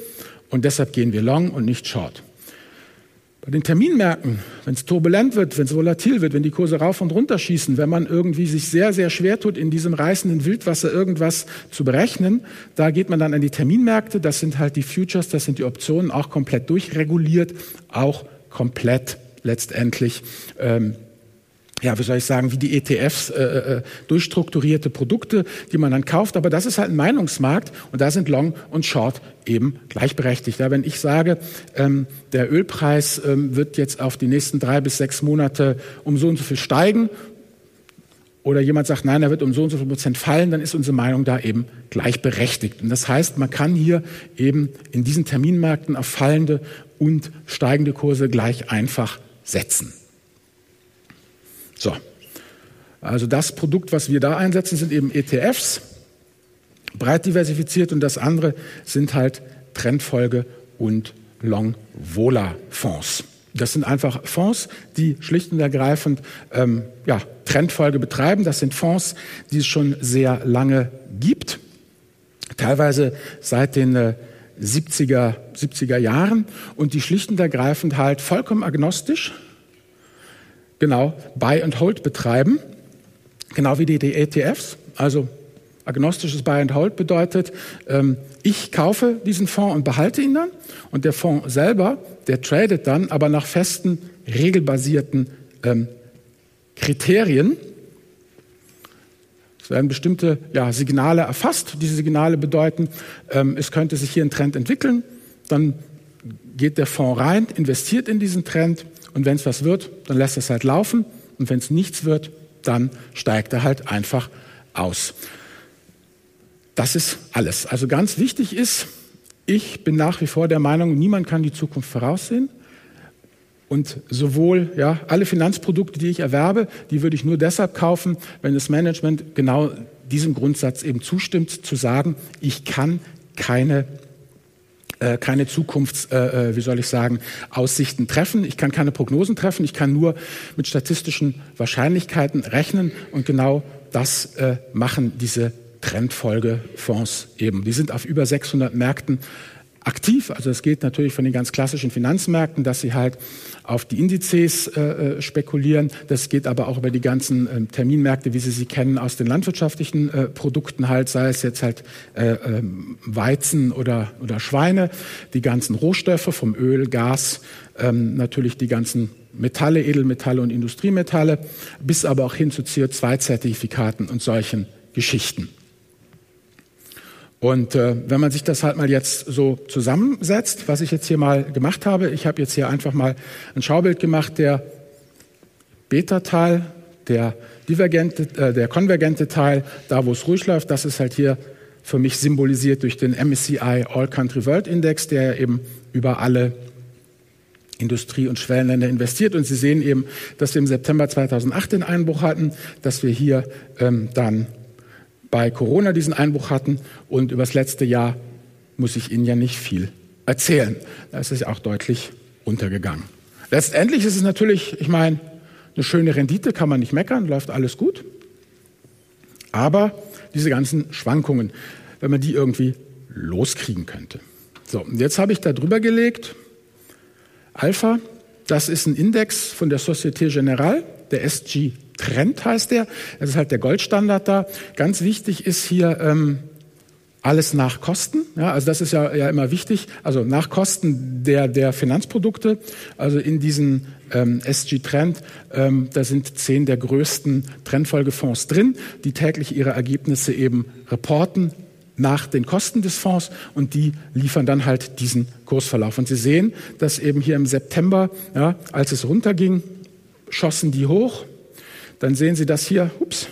Und deshalb gehen wir long und nicht short. Bei den Terminmärkten, wenn es turbulent wird, wenn es volatil wird, wenn die Kurse rauf und runter schießen, wenn man irgendwie sich sehr, sehr schwer tut, in diesem reißenden Wildwasser irgendwas zu berechnen, da geht man dann an die Terminmärkte. Das sind halt die Futures, das sind die Optionen, auch komplett durchreguliert, auch komplett letztendlich ähm, ja, wie soll ich sagen, wie die ETFs, äh, äh, durchstrukturierte Produkte, die man dann kauft. Aber das ist halt ein Meinungsmarkt und da sind Long und Short eben gleichberechtigt. Ja, wenn ich sage, ähm, der Ölpreis ähm, wird jetzt auf die nächsten drei bis sechs Monate um so und so viel steigen oder jemand sagt, nein, er wird um so und so viel Prozent fallen, dann ist unsere Meinung da eben gleichberechtigt. Und das heißt, man kann hier eben in diesen Terminmärkten auf fallende und steigende Kurse gleich einfach setzen. So. Also das Produkt, was wir da einsetzen, sind eben ETFs, breit diversifiziert und das andere sind halt Trendfolge und Long-Vola-Fonds. Das sind einfach Fonds, die schlicht und ergreifend ähm, ja, Trendfolge betreiben. Das sind Fonds, die es schon sehr lange gibt, teilweise seit den äh, 70er, 70er Jahren und die schlicht und ergreifend halt vollkommen agnostisch, genau, Buy and Hold betreiben, genau wie die, ETFs. Also agnostisches Buy and Hold bedeutet, ähm, ich kaufe diesen Fonds und behalte ihn dann und der Fonds selber, der tradet dann, aber nach festen, regelbasierten ähm, Kriterien. Es werden bestimmte ja, Signale erfasst. Diese Signale bedeuten, ähm, es könnte sich hier ein Trend entwickeln. Dann geht der Fonds rein, investiert in diesen Trend und wenn es was wird, dann lässt es halt laufen. Und wenn es nichts wird, dann steigt er halt einfach aus. Das ist alles. Also ganz wichtig ist, ich bin nach wie vor der Meinung, niemand kann die Zukunft voraussehen. Und sowohl ja, alle Finanzprodukte, die ich erwerbe, die würde ich nur deshalb kaufen, wenn das Management genau diesem Grundsatz eben zustimmt, zu sagen, ich kann keine äh, keine Zukunfts, äh, äh, wie soll ich sagen, Aussichten treffen. Ich kann keine Prognosen treffen. Ich kann nur mit statistischen Wahrscheinlichkeiten rechnen. Und genau das äh, machen diese Trendfolgefonds eben. Die sind auf über 600 Märkten aktiv. Also es geht natürlich von den ganz klassischen Finanzmärkten, dass sie halt auf die Indizes äh, äh, spekulieren. Das geht aber auch über die ganzen äh, Terminmärkte, wie Sie sie kennen aus den landwirtschaftlichen äh, Produkten halt, sei es jetzt halt äh, ähm, Weizen oder, oder Schweine, die ganzen Rohstoffe vom Öl, Gas, ähm, natürlich die ganzen Metalle, Edelmetalle und Industriemetalle, bis aber auch hin zu CO2-Zertifikaten und solchen Geschichten. Und äh, wenn man sich das halt mal jetzt so zusammensetzt, was ich jetzt hier mal gemacht habe, ich habe jetzt hier einfach mal ein Schaubild gemacht, der Beta-Teil, der divergente, äh, der konvergente Teil, da wo es ruhig läuft, das ist halt hier für mich symbolisiert durch den MSCI All Country World Index, der eben über alle Industrie- und Schwellenländer investiert. Und Sie sehen eben, dass wir im September 2008 den Einbruch hatten, dass wir hier ähm, dann bei Corona diesen Einbruch hatten und über das letzte Jahr muss ich Ihnen ja nicht viel erzählen. Da ist es ja auch deutlich untergegangen. Letztendlich ist es natürlich, ich meine, eine schöne Rendite, kann man nicht meckern, läuft alles gut. Aber diese ganzen Schwankungen, wenn man die irgendwie loskriegen könnte. So, und jetzt habe ich da drüber gelegt, Alpha, das ist ein Index von der Societe Generale, der SG Trend heißt der. Das ist halt der Goldstandard da. Ganz wichtig ist hier ähm, alles nach Kosten. Ja, also das ist ja, ja immer wichtig. Also nach Kosten der, der Finanzprodukte. Also in diesen ähm, SG Trend, ähm, da sind zehn der größten Trendfolgefonds drin, die täglich ihre Ergebnisse eben reporten nach den Kosten des Fonds und die liefern dann halt diesen Kursverlauf. Und Sie sehen, dass eben hier im September, ja, als es runterging, schossen die hoch. Dann sehen Sie das hier, ups,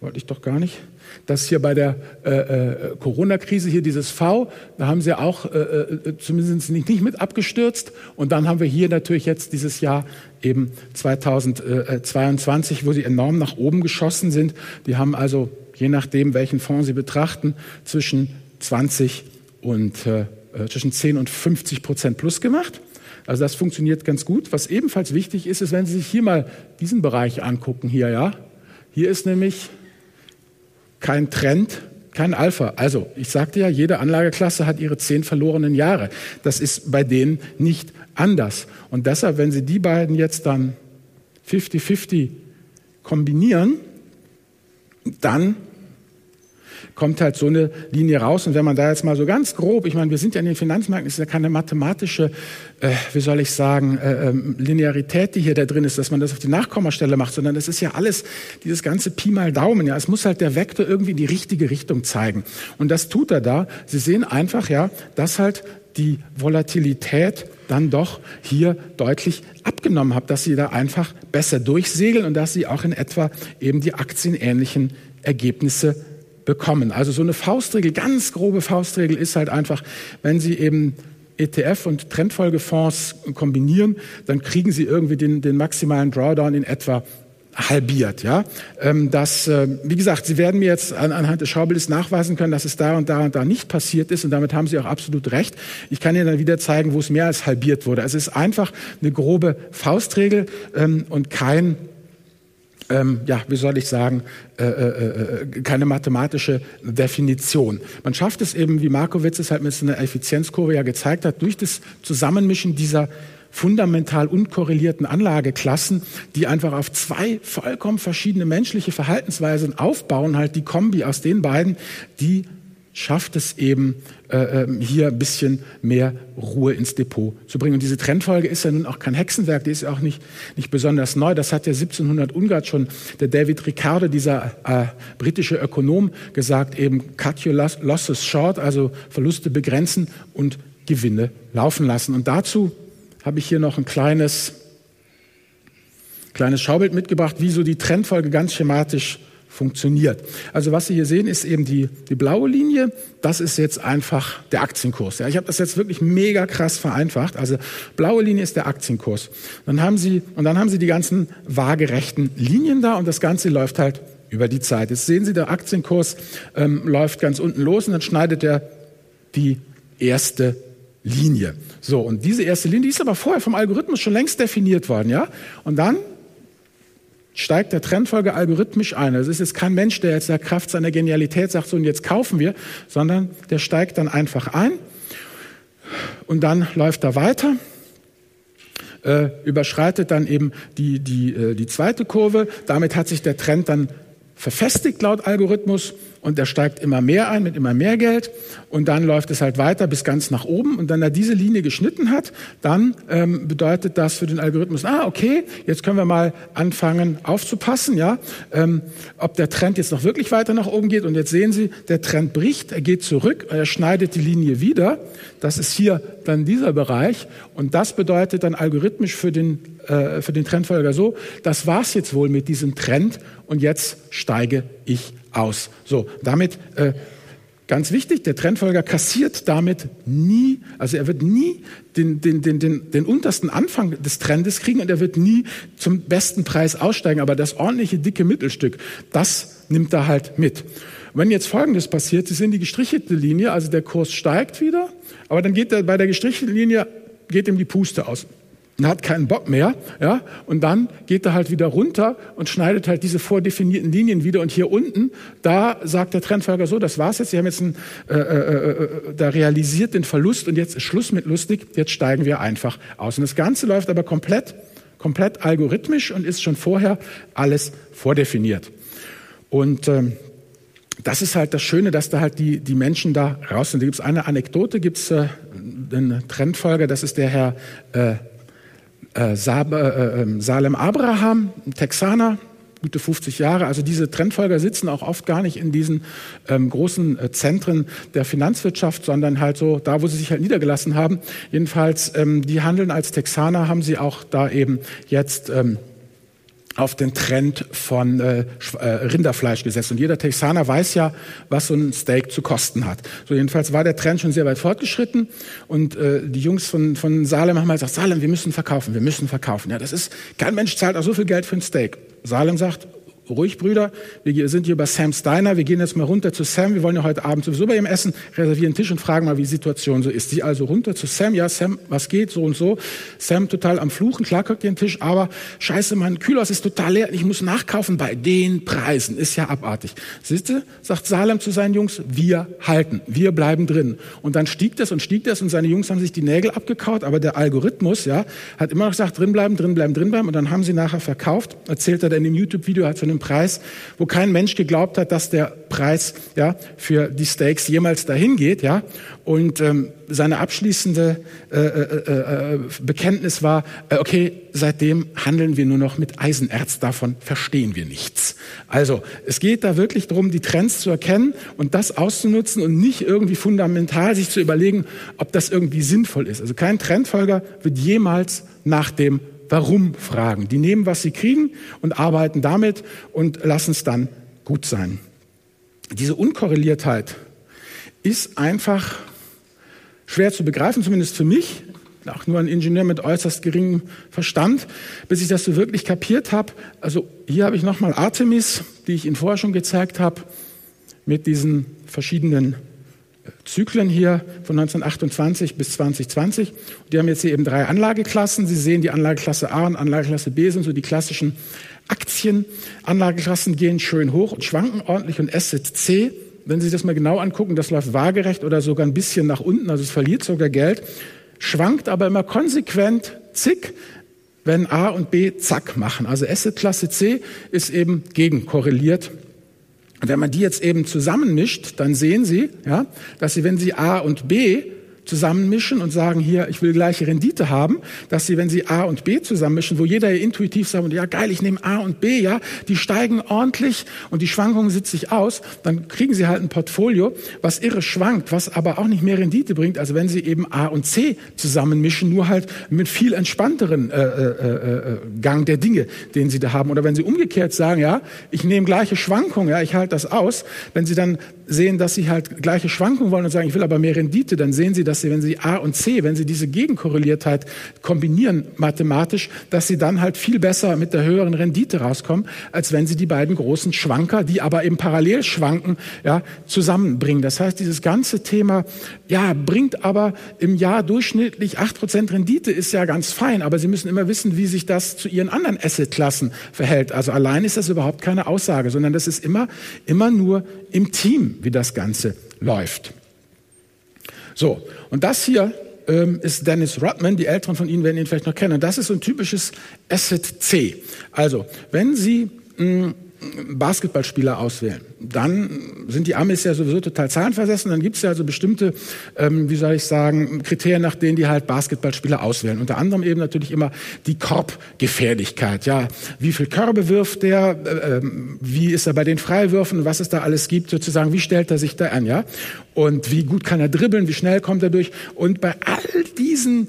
wollte ich doch gar nicht, das hier bei der äh, äh, Corona-Krise, hier dieses V, da haben sie auch äh, äh, zumindest nicht, nicht mit abgestürzt. Und dann haben wir hier natürlich jetzt dieses Jahr eben 2022, wo sie enorm nach oben geschossen sind. Die haben also je nachdem, welchen Fonds Sie betrachten, zwischen 20 und äh, äh zwischen 10 und 50 Prozent plus gemacht. Also das funktioniert ganz gut. Was ebenfalls wichtig ist, ist, wenn Sie sich hier mal diesen Bereich angucken, hier, ja. Hier ist nämlich kein Trend, kein Alpha. Also, ich sagte ja, jede Anlageklasse hat ihre zehn verlorenen Jahre. Das ist bei denen nicht anders. Und deshalb, wenn Sie die beiden jetzt dann 50-50 kombinieren, dann kommt halt so eine Linie raus. Und wenn man da jetzt mal so ganz grob, ich meine, wir sind ja in den Finanzmärkten, es ist ja keine mathematische, äh, wie soll ich sagen, äh, ähm, Linearität, die hier da drin ist, dass man das auf die Nachkommastelle macht, sondern es ist ja alles, dieses ganze Pi mal Daumen, ja. Es muss halt der Vektor irgendwie in die richtige Richtung zeigen. Und das tut er da. Sie sehen einfach, ja, dass halt die Volatilität dann doch hier deutlich abgenommen hat, dass sie da einfach besser durchsegeln und dass sie auch in etwa eben die aktienähnlichen Ergebnisse bekommen. Also so eine Faustregel, ganz grobe Faustregel ist halt einfach, wenn Sie eben ETF und Trendfolgefonds kombinieren, dann kriegen Sie irgendwie den, den maximalen Drawdown in etwa halbiert. Ja, ähm, das, äh, wie gesagt, Sie werden mir jetzt anhand des Schaubildes nachweisen können, dass es da und da und da nicht passiert ist, und damit haben Sie auch absolut recht. Ich kann Ihnen dann wieder zeigen, wo es mehr als halbiert wurde. Also es ist einfach eine grobe Faustregel ähm, und kein ähm, ja, wie soll ich sagen, äh, äh, äh, keine mathematische Definition. Man schafft es eben, wie Markowitz es halt mit so einer Effizienzkurve ja gezeigt hat, durch das Zusammenmischen dieser fundamental unkorrelierten Anlageklassen, die einfach auf zwei vollkommen verschiedene menschliche Verhaltensweisen aufbauen, halt die Kombi aus den beiden, die schafft es eben, äh, ähm, hier ein bisschen mehr Ruhe ins Depot zu bringen. Und diese Trendfolge ist ja nun auch kein Hexenwerk, die ist ja auch nicht, nicht besonders neu. Das hat ja 1700 Ungarn schon der David Ricardo, dieser äh, britische Ökonom, gesagt, eben cut your losses short, also Verluste begrenzen und Gewinne laufen lassen. Und dazu habe ich hier noch ein kleines, kleines Schaubild mitgebracht, wie so die Trendfolge ganz schematisch funktioniert. Also was Sie hier sehen, ist eben die, die blaue Linie. Das ist jetzt einfach der Aktienkurs. Ja, ich habe das jetzt wirklich mega krass vereinfacht. Also blaue Linie ist der Aktienkurs. Dann haben Sie, und dann haben Sie die ganzen waagerechten Linien da und das Ganze läuft halt über die Zeit. Jetzt sehen Sie, der Aktienkurs ähm, läuft ganz unten los und dann schneidet er die erste Linie. So, und diese erste Linie, die ist aber vorher vom Algorithmus schon längst definiert worden, ja? Und dann steigt der Trendfolge algorithmisch ein. Das ist jetzt kein Mensch, der jetzt der Kraft seiner Genialität sagt, so und jetzt kaufen wir, sondern der steigt dann einfach ein und dann läuft er weiter, äh, überschreitet dann eben die, die, äh, die zweite Kurve. Damit hat sich der Trend dann verfestigt laut Algorithmus und er steigt immer mehr ein mit immer mehr Geld. Und dann läuft es halt weiter bis ganz nach oben. Und wenn er diese Linie geschnitten hat, dann ähm, bedeutet das für den Algorithmus, ah okay, jetzt können wir mal anfangen aufzupassen, ja, ähm, ob der Trend jetzt noch wirklich weiter nach oben geht. Und jetzt sehen Sie, der Trend bricht, er geht zurück, er schneidet die Linie wieder, das ist hier dann dieser Bereich. Und das bedeutet dann algorithmisch für den äh, für den Trendfolger so, das war's jetzt wohl mit diesem Trend und jetzt steige ich aus. So, damit äh, Ganz wichtig, der Trendfolger kassiert damit nie, also er wird nie den, den, den, den, den untersten Anfang des Trendes kriegen und er wird nie zum besten Preis aussteigen. Aber das ordentliche, dicke Mittelstück, das nimmt er halt mit. wenn jetzt Folgendes passiert, Sie sehen die gestrichelte Linie, also der Kurs steigt wieder, aber dann geht er bei der gestrichelten Linie, geht ihm die Puste aus und hat keinen Bock mehr, ja, und dann geht er halt wieder runter und schneidet halt diese vordefinierten Linien wieder und hier unten, da sagt der Trendfolger so, das war's jetzt, Sie haben jetzt einen, äh, äh, äh, da realisiert den Verlust und jetzt ist Schluss mit lustig, jetzt steigen wir einfach aus. Und das Ganze läuft aber komplett, komplett algorithmisch und ist schon vorher alles vordefiniert. Und ähm, das ist halt das Schöne, dass da halt die, die Menschen da raus sind. Da gibt es eine Anekdote, gibt es äh, einen Trendfolger, das ist der Herr äh, äh, äh, ähm, Salem Abraham, Texaner, gute 50 Jahre. Also diese Trendfolger sitzen auch oft gar nicht in diesen ähm, großen äh, Zentren der Finanzwirtschaft, sondern halt so da, wo sie sich halt niedergelassen haben. Jedenfalls, ähm, die handeln als Texaner, haben sie auch da eben jetzt ähm, auf den Trend von äh, äh, Rinderfleisch gesetzt. Und jeder Texaner weiß ja, was so ein Steak zu kosten hat. So jedenfalls war der Trend schon sehr weit fortgeschritten. Und äh, die Jungs von, von Salem haben mal gesagt, Salem, wir müssen verkaufen, wir müssen verkaufen. Ja, das ist, kein Mensch zahlt auch so viel Geld für ein Steak. Salem sagt, ruhig, Brüder. Wir sind hier bei Sam Steiner. Wir gehen jetzt mal runter zu Sam. Wir wollen ja heute Abend sowieso bei ihm essen. Reservieren Tisch und fragen mal, wie die Situation so ist. Sie also runter zu Sam. Ja, Sam, was geht? So und so. Sam total am Fluchen. Klar kriegt den Tisch, aber scheiße, mein Kühlhaus ist total leer. Ich muss nachkaufen bei den Preisen. Ist ja abartig. Siehst sagt Salem zu seinen Jungs, wir halten. Wir bleiben drin. Und dann stieg das und stieg das und seine Jungs haben sich die Nägel abgekaut. Aber der Algorithmus, ja, hat immer noch gesagt, drinbleiben, drinbleiben, drinbleiben. Und dann haben sie nachher verkauft. Erzählt er dann im YouTube-Video, hat von einem Preis, wo kein Mensch geglaubt hat, dass der Preis ja, für die Steaks jemals dahin geht. Ja? Und ähm, seine abschließende äh, äh, äh, Bekenntnis war, äh, okay, seitdem handeln wir nur noch mit Eisenerz, davon verstehen wir nichts. Also es geht da wirklich darum, die Trends zu erkennen und das auszunutzen und nicht irgendwie fundamental sich zu überlegen, ob das irgendwie sinnvoll ist. Also kein Trendfolger wird jemals nach dem Warum fragen. Die nehmen, was sie kriegen und arbeiten damit und lassen es dann gut sein. Diese Unkorreliertheit ist einfach schwer zu begreifen, zumindest für mich, auch nur ein Ingenieur mit äußerst geringem Verstand, bis ich das so wirklich kapiert habe. Also hier habe ich nochmal Artemis, die ich Ihnen vorher schon gezeigt habe, mit diesen verschiedenen Zyklen hier von 1928 bis 2020. Die haben jetzt hier eben drei Anlageklassen. Sie sehen, die Anlageklasse A und Anlageklasse B sind so die klassischen Aktien. Anlageklassen gehen schön hoch und schwanken ordentlich und Asset C, wenn Sie sich das mal genau angucken, das läuft waagerecht oder sogar ein bisschen nach unten, also es verliert sogar Geld, schwankt aber immer konsequent zick, wenn A und B zack machen. Also Assetklasse C ist eben gegenkorreliert wenn man die jetzt eben zusammenmischt, dann sehen Sie, ja, dass Sie, wenn Sie A und B zusammenmischen und sagen, hier, ich will gleiche Rendite haben, dass sie, wenn sie A und B zusammenmischen, wo jeder intuitiv sagt, ja geil, ich nehme A und B, ja, die steigen ordentlich und die Schwankungen sitzt sich aus, dann kriegen sie halt ein Portfolio, was irre schwankt, was aber auch nicht mehr Rendite bringt, als wenn sie eben A und C zusammenmischen, nur halt mit viel entspannteren äh, äh, äh, Gang der Dinge, den sie da haben. Oder wenn sie umgekehrt sagen, ja, ich nehme gleiche Schwankungen, ja, ich halte das aus, wenn sie dann sehen, dass sie halt gleiche Schwankungen wollen und sagen, ich will aber mehr Rendite, dann sehen sie, dass sie, wenn sie A und C, wenn sie diese Gegenkorreliertheit kombinieren mathematisch, dass sie dann halt viel besser mit der höheren Rendite rauskommen, als wenn sie die beiden großen Schwanker, die aber eben parallel schwanken, ja, zusammenbringen. Das heißt, dieses ganze Thema, ja, bringt aber im Jahr durchschnittlich acht Prozent Rendite, ist ja ganz fein, aber Sie müssen immer wissen, wie sich das zu Ihren anderen Assetklassen verhält. Also allein ist das überhaupt keine Aussage, sondern das ist immer, immer nur im Team wie das Ganze läuft. So, und das hier ähm, ist Dennis Rodman. Die Älteren von Ihnen werden ihn vielleicht noch kennen. Das ist so ein typisches Asset C. Also, wenn Sie mh, mm, Basketballspieler auswählen, dann sind die Amis ja sowieso total zahlenversessen. Dann gibt es ja also bestimmte, ähm, wie soll ich sagen, Kriterien, nach denen die halt Basketballspieler auswählen. Unter anderem eben natürlich immer die Korbgefährlichkeit. Ja, wie viel Körbe wirft der? Äh, ähm, wie ist er bei den Freiwürfen? Was es da alles gibt, sozusagen? Wie stellt er sich da an? Ja, und wie gut kann er dribbeln? Wie schnell kommt er durch? Und bei all diesen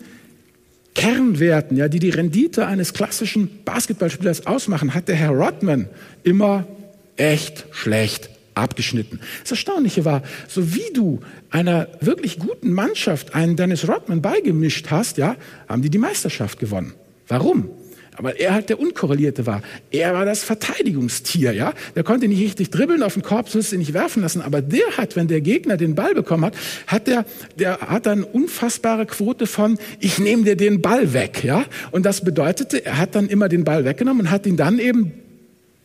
Kernwerten, ja, die die Rendite eines klassischen Basketballspielers ausmachen, hat der Herr Rodman immer echt schlecht abgeschnitten. Das Erstaunliche war, so wie du einer wirklich guten Mannschaft einen Dennis Rodman beigemischt hast, ja, haben die die Meisterschaft gewonnen. Warum? Aber er halt der Unkorrelierte war. Er war das Verteidigungstier, ja. Der konnte nicht richtig dribbeln, auf den Korb musste nicht werfen lassen. Aber der hat, wenn der Gegner den Ball bekommen hat, hat der, der hat dann unfassbare Quote von, ich nehme dir den Ball weg, ja. Und das bedeutete, er hat dann immer den Ball weggenommen und hat ihn dann eben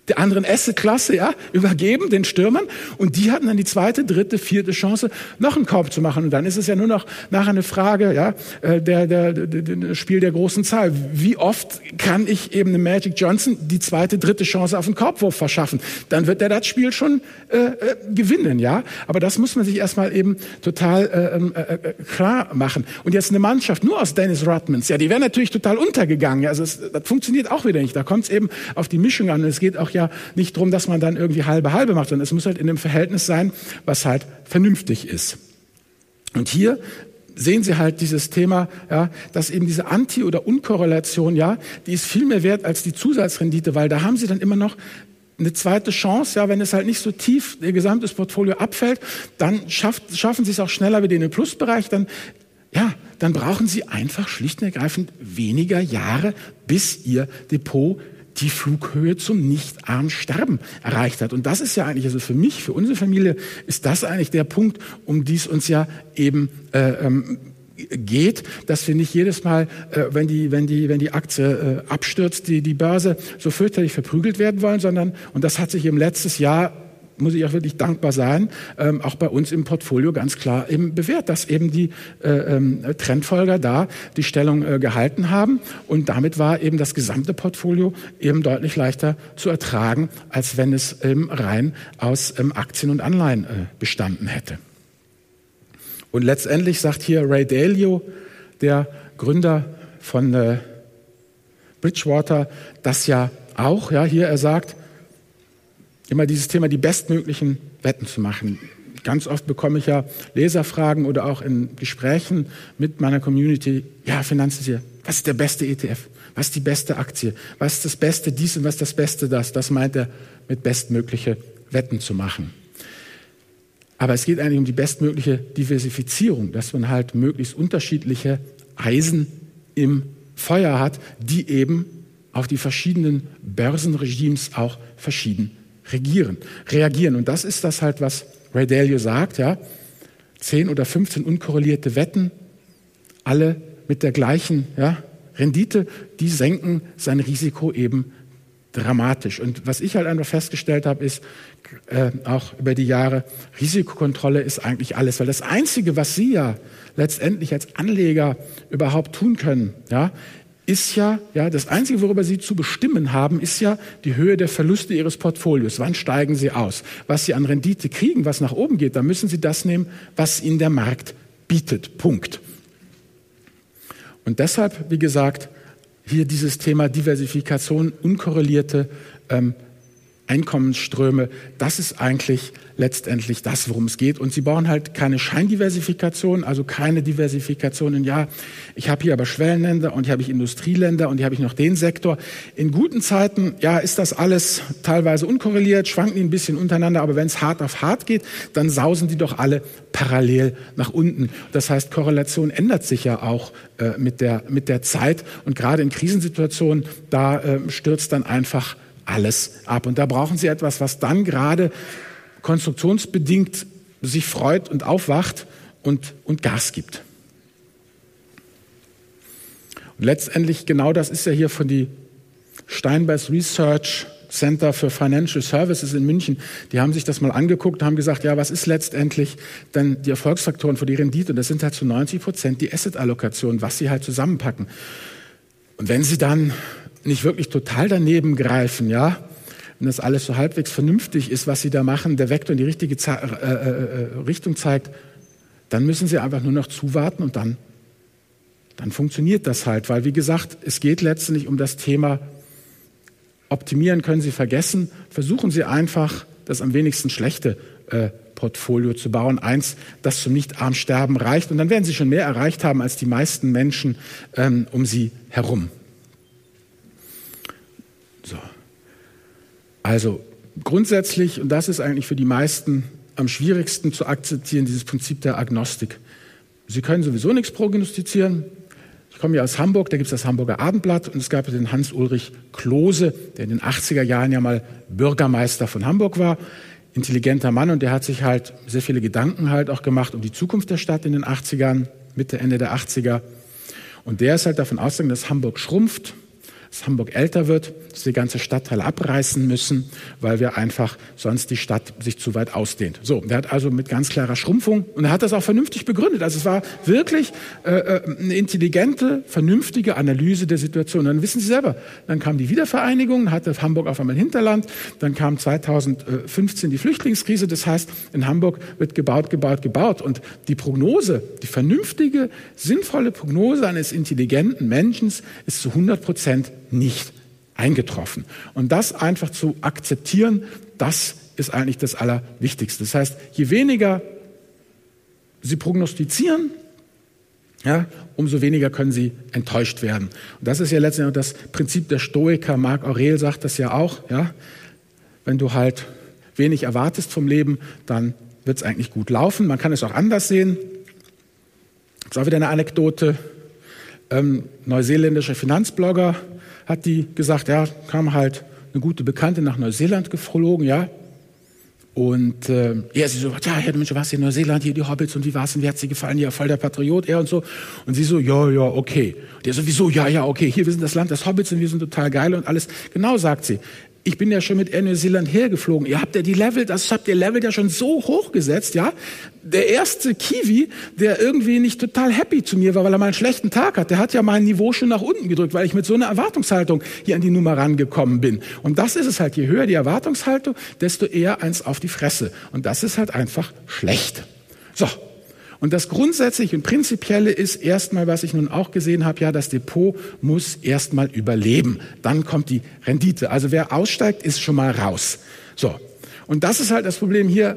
der anderen S-Klasse ja, übergeben, den Stürmern. Und die hatten dann die zweite, dritte, vierte Chance, noch einen Korb zu machen. Und dann ist es ja nur noch nachher eine Frage ja, äh, der, der, der, der Spiel der großen Zahl. Wie oft kann ich eben einem Magic Johnson die zweite, dritte Chance auf den Korbwurf verschaffen? Dann wird er das Spiel schon äh, äh, gewinnen. ja. Aber das muss man sich erstmal eben total äh, ähm, äh, äh, klar machen. Und jetzt eine Mannschaft nur aus Dennis Rodmans, ja, die wäre natürlich total untergegangen. Also es, das funktioniert auch wieder nicht. Da kommt es eben auf die Mischung an. Und es geht auch ja nicht darum, dass man dann irgendwie halbe halbe macht, sondern es muss halt in einem Verhältnis sein, was halt vernünftig ist. Und hier sehen Sie halt dieses Thema, ja, dass eben diese Anti- oder Unkorrelation, ja, die ist viel mehr wert als die Zusatzrendite, weil da haben Sie dann immer noch eine zweite Chance, ja, wenn es halt nicht so tief Ihr gesamtes Portfolio abfällt, dann schafft, schaffen Sie es auch schneller wieder in den Plusbereich, dann ja, dann brauchen Sie einfach schlicht und ergreifend weniger Jahre, bis Ihr Depot die Flughöhe zum nicht arm Sterben erreicht hat. Und das ist ja eigentlich, also für mich, für unsere Familie, ist das eigentlich der Punkt, um dies uns ja eben äh, ähm, geht, dass wir nicht jedes Mal, äh, wenn die, wenn die, wenn die Aktie äh, abstürzt, die, die Börse so fürchterlich verprügelt werden wollen, sondern, und das hat sich im letzten Jahr muss ich auch wirklich dankbar sein, ähm, auch bei uns im Portfolio ganz klar eben bewährt, dass eben die äh, ähm, Trendfolger da die Stellung äh, gehalten haben und damit war eben das gesamte Portfolio eben deutlich leichter zu ertragen, als wenn es ähm, rein aus ähm, Aktien und Anleihen äh, bestanden hätte. Und letztendlich sagt hier Ray Dalio, der Gründer von äh, Bridgewater, das ja auch, ja, hier er sagt, immer dieses Thema, die bestmöglichen Wetten zu machen. Ganz oft bekomme ich ja Leserfragen oder auch in Gesprächen mit meiner Community, ja, Finanztier, was ist der beste ETF? Was ist die beste Aktie? Was ist das Beste dies und was ist das Beste das? Das meint er mit bestmögliche Wetten zu machen. Aber es geht eigentlich um die bestmögliche Diversifizierung, dass man halt möglichst unterschiedliche Eisen im Feuer hat, die eben auf die verschiedenen Börsenregimes auch verschieden regieren, reagieren. Und das ist das halt, was Ray Dalio sagt, ja. Zehn oder 15 unkorrelierte Wetten, alle mit der gleichen ja, Rendite, die senken sein Risiko eben dramatisch. Und was ich halt einfach festgestellt habe, ist äh, auch über die Jahre, Risikokontrolle ist eigentlich alles, weil das Einzige, was Sie ja letztendlich als Anleger überhaupt tun können, ja, ist ja, ja, das Einzige, worüber Sie zu bestimmen haben, ist ja die Höhe der Verluste Ihres Portfolios. Wann steigen Sie aus? Was Sie an Rendite kriegen, was nach oben geht, da müssen Sie das nehmen, was Ihnen der Markt bietet. Punkt. Und deshalb, wie gesagt, hier dieses Thema Diversifikation, unkorrelierte ähm, Einkommensströme, das ist eigentlich letztendlich das, worum es geht. Und sie brauchen halt keine Scheindiversifikation, also keine Diversifikation in, ja, ich habe hier aber Schwellenländer und hier habe ich Industrieländer und hier habe ich noch den Sektor. In guten Zeiten, ja, ist das alles teilweise unkorreliert, schwanken die ein bisschen untereinander, aber wenn es hart auf hart geht, dann sausen die doch alle parallel nach unten. Das heißt, Korrelation ändert sich ja auch äh, mit, der, mit der Zeit und gerade in Krisensituationen, da äh, stürzt dann einfach alles ab. Und da brauchen Sie etwas, was dann gerade konstruktionsbedingt sich freut und aufwacht und, und Gas gibt. Und letztendlich genau das ist ja hier von die Steinbeis Research Center für Financial Services in München, die haben sich das mal angeguckt haben gesagt, ja, was ist letztendlich dann die Erfolgsfaktoren für die Rendite? Und das sind halt zu 90 Prozent die Asset-Allokation, was sie halt zusammenpacken. Und wenn sie dann nicht wirklich total daneben greifen, ja, wenn das alles so halbwegs vernünftig ist, was sie da machen, der Vektor in die richtige Ze äh, äh, äh, Richtung zeigt, dann müssen sie einfach nur noch zuwarten und dann, dann funktioniert das halt. Weil, wie gesagt, es geht letztendlich um das Thema optimieren können Sie vergessen. Versuchen Sie einfach, das am wenigsten schlechte äh, Portfolio zu bauen. Eins, das zum Nicht-Arm-Sterben reicht. Und dann werden Sie schon mehr erreicht haben als die meisten Menschen ähm, um Sie herum. Also grundsätzlich, und das ist eigentlich für die meisten am schwierigsten zu akzeptieren, dieses Prinzip der Agnostik. Sie können sowieso nichts prognostizieren. Ich komme ja aus Hamburg, da gibt es das Hamburger Abendblatt und es gab den Hans-Ulrich Klose, der in den 80er Jahren ja mal Bürgermeister von Hamburg war. Intelligenter Mann und der hat sich halt sehr viele Gedanken halt auch gemacht um die Zukunft der Stadt in den 80ern, Mitte, Ende der 80er. Und der ist halt davon ausgegangen, dass Hamburg schrumpft, dass Hamburg älter wird, dass wir ganze Stadtteile abreißen müssen, weil wir einfach sonst die Stadt sich zu weit ausdehnt. So, der hat also mit ganz klarer Schrumpfung und er hat das auch vernünftig begründet. Also es war wirklich äh, äh eine intelligente, vernünftige Analyse der Situation. dann wissen Sie selber, dann kam die Wiedervereinigung, hatte Hamburg auf einmal Hinterland, dann kam 2015 die Flüchtlingskrise. Das heißt, in Hamburg wird gebaut, gebaut, gebaut und die Prognose, die vernünftige, sinnvolle Prognose eines intelligenten Menschen ist zu 100 Prozent nicht eingetroffen. Und das einfach zu akzeptieren, das ist eigentlich das Allerwichtigste. Das heißt, je weniger Sie prognostizieren, ja, umso weniger können Sie enttäuscht werden. Und das ist ja letztendlich das Prinzip der Stoiker. Marc Aurel sagt das ja auch. Ja, wenn du halt wenig erwartest vom Leben, dann wird es eigentlich gut laufen. Man kann es auch anders sehen. Das ist auch wieder eine Anekdote. Ähm, neuseeländischer Finanzblogger hat die gesagt, ja, kam halt eine gute Bekannte nach Neuseeland geflogen, ja. Und äh, er, sie so, ja, Herr Mensch, was in Neuseeland, hier die Hobbits und wie war's denn, wie hat sie gefallen, ja, voll der Patriot, er und so. Und sie so, ja, ja, okay. Und der sowieso, ja, ja, okay, hier, wir sind das Land des Hobbits und wir sind total geil und alles. Genau, sagt sie ich bin ja schon mit Air New Zealand hergeflogen. Ihr habt ja die Level, das habt ihr Level ja schon so hoch gesetzt, ja. Der erste Kiwi, der irgendwie nicht total happy zu mir war, weil er mal einen schlechten Tag hat, der hat ja mein Niveau schon nach unten gedrückt, weil ich mit so einer Erwartungshaltung hier an die Nummer rangekommen bin. Und das ist es halt. Je höher die Erwartungshaltung, desto eher eins auf die Fresse. Und das ist halt einfach schlecht. So. Und das Grundsätzliche und Prinzipielle ist erstmal, was ich nun auch gesehen habe, ja, das Depot muss erstmal überleben. Dann kommt die Rendite. Also wer aussteigt, ist schon mal raus. So. Und das ist halt das Problem hier.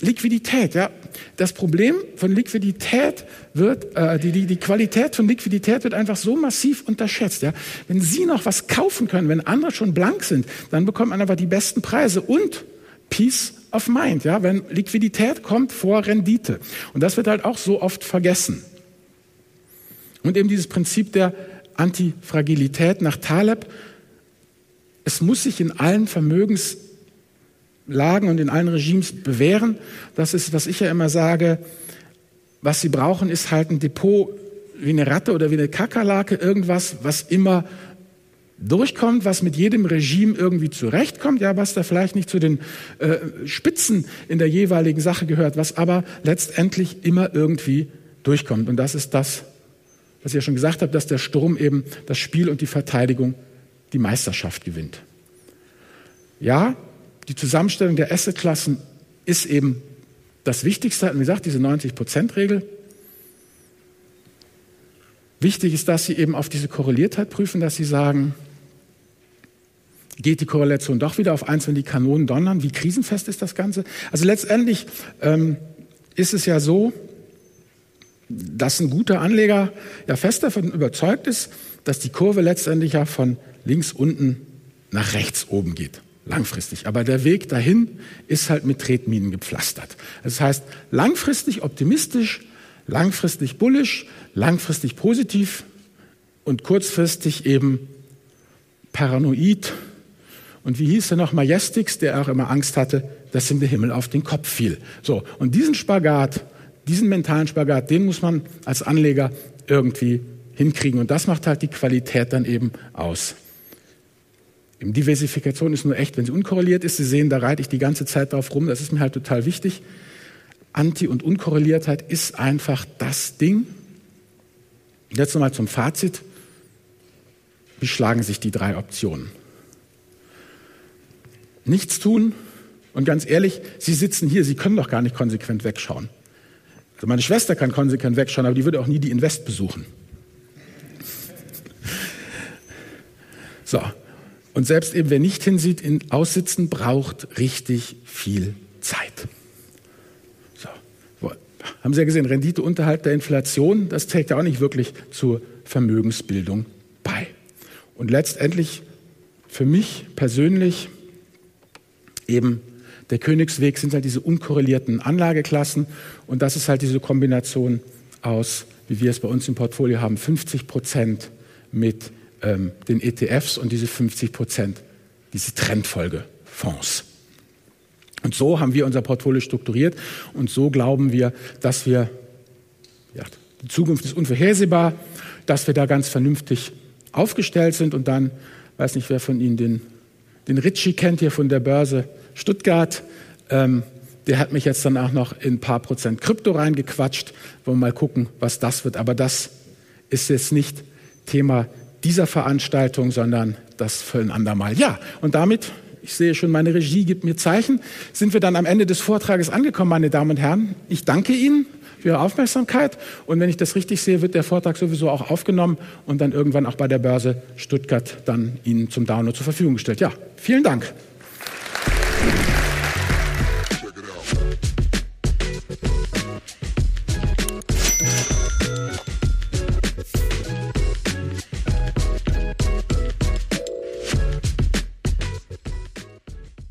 Liquidität, ja. Das Problem von Liquidität wird, äh, die, die, die Qualität von Liquidität wird einfach so massiv unterschätzt, ja. Wenn Sie noch was kaufen können, wenn andere schon blank sind, dann bekommt man einfach die besten Preise und Peace of Mind, ja, wenn Liquidität kommt vor Rendite. Und das wird halt auch so oft vergessen. Und eben dieses Prinzip der Antifragilität nach Taleb, es muss sich in allen Vermögenslagen und in allen Regimes bewähren. Das ist, was ich ja immer sage, was sie brauchen, ist halt ein Depot wie eine Ratte oder wie eine Kakerlake, irgendwas, was immer durchkommt, was mit jedem Regime irgendwie zurechtkommt, ja, was da vielleicht nicht zu den äh, Spitzen in der jeweiligen Sache gehört, was aber letztendlich immer irgendwie durchkommt. Und das ist das, was ich ja schon gesagt habe, dass der Sturm eben das Spiel und die Verteidigung die Meisterschaft gewinnt. Ja, die Zusammenstellung der Assetklassen ist eben das Wichtigste, wie gesagt, diese 90-Prozent-Regel. Wichtig ist, dass Sie eben auf diese Korreliertheit prüfen, dass Sie sagen, geht die Korrelation doch wieder auf eins, wenn die Kanonen donnern. Wie krisenfest ist das Ganze? Also letztendlich ähm, ist es ja so, dass ein guter Anleger ja fest davon überzeugt ist, dass die Kurve letztendlich ja von links unten nach rechts oben geht. Langfristig. Aber der Weg dahin ist halt mit Tretminen gepflastert. Das heißt, langfristig optimistisch, langfristig bullisch, langfristig positiv und kurzfristig eben paranoid und wie hieß er noch, Majestix, der auch immer Angst hatte, dass ihm der Himmel auf den Kopf fiel. So, und diesen Spagat, diesen mentalen Spagat, den muss man als Anleger irgendwie hinkriegen. Und das macht halt die Qualität dann eben aus. Eben Diversifikation ist nur echt, wenn sie unkorreliert ist. Sie sehen, da reite ich die ganze Zeit drauf rum. Das ist mir halt total wichtig. Anti- und Unkorreliertheit ist einfach das Ding. Jetzt nochmal zum Fazit. Wie schlagen sich die drei Optionen? Nichts tun. Und ganz ehrlich, Sie sitzen hier, Sie können doch gar nicht konsequent wegschauen. Also meine Schwester kann konsequent wegschauen, aber die würde auch nie die Invest besuchen. (laughs) So. Und selbst eben wer nicht hinsieht, in Aussitzen braucht richtig viel Zeit. So. Haben Sie ja gesehen, Rendite unterhalb der Inflation, das trägt ja auch nicht wirklich zur Vermögensbildung bei. Und letztendlich für mich persönlich eben der Königsweg sind halt diese unkorrelierten Anlageklassen und das ist halt diese Kombination aus, wie wir es bei uns im Portfolio haben, 50 Prozent mit ähm, den ETFs und diese 50 Prozent, diese Trendfolgefonds. Und so haben wir unser Portfolio strukturiert und so glauben wir, dass wir, ja, die Zukunft ist unvorhersehbar, dass wir da ganz vernünftig aufgestellt sind und dann, weiß nicht, wer von Ihnen den, den Ritchie kennt hier von der Börse Stuttgart, ähm, der hat mich jetzt dann auch noch in ein paar Prozent Krypto reingequatscht. Wollen wir mal gucken, was das wird. Aber das ist jetzt nicht Thema dieser Veranstaltung, sondern das für ein andermal. Ja, und damit ich sehe schon, meine Regie gibt mir Zeichen. Sind wir dann am Ende des Vortrages angekommen, meine Damen und Herren? Ich danke Ihnen für Ihre Aufmerksamkeit. Und wenn ich das richtig sehe, wird der Vortrag sowieso auch aufgenommen und dann irgendwann auch bei der Börse Stuttgart dann Ihnen zum Download zur Verfügung gestellt. Ja, vielen Dank. Thank you.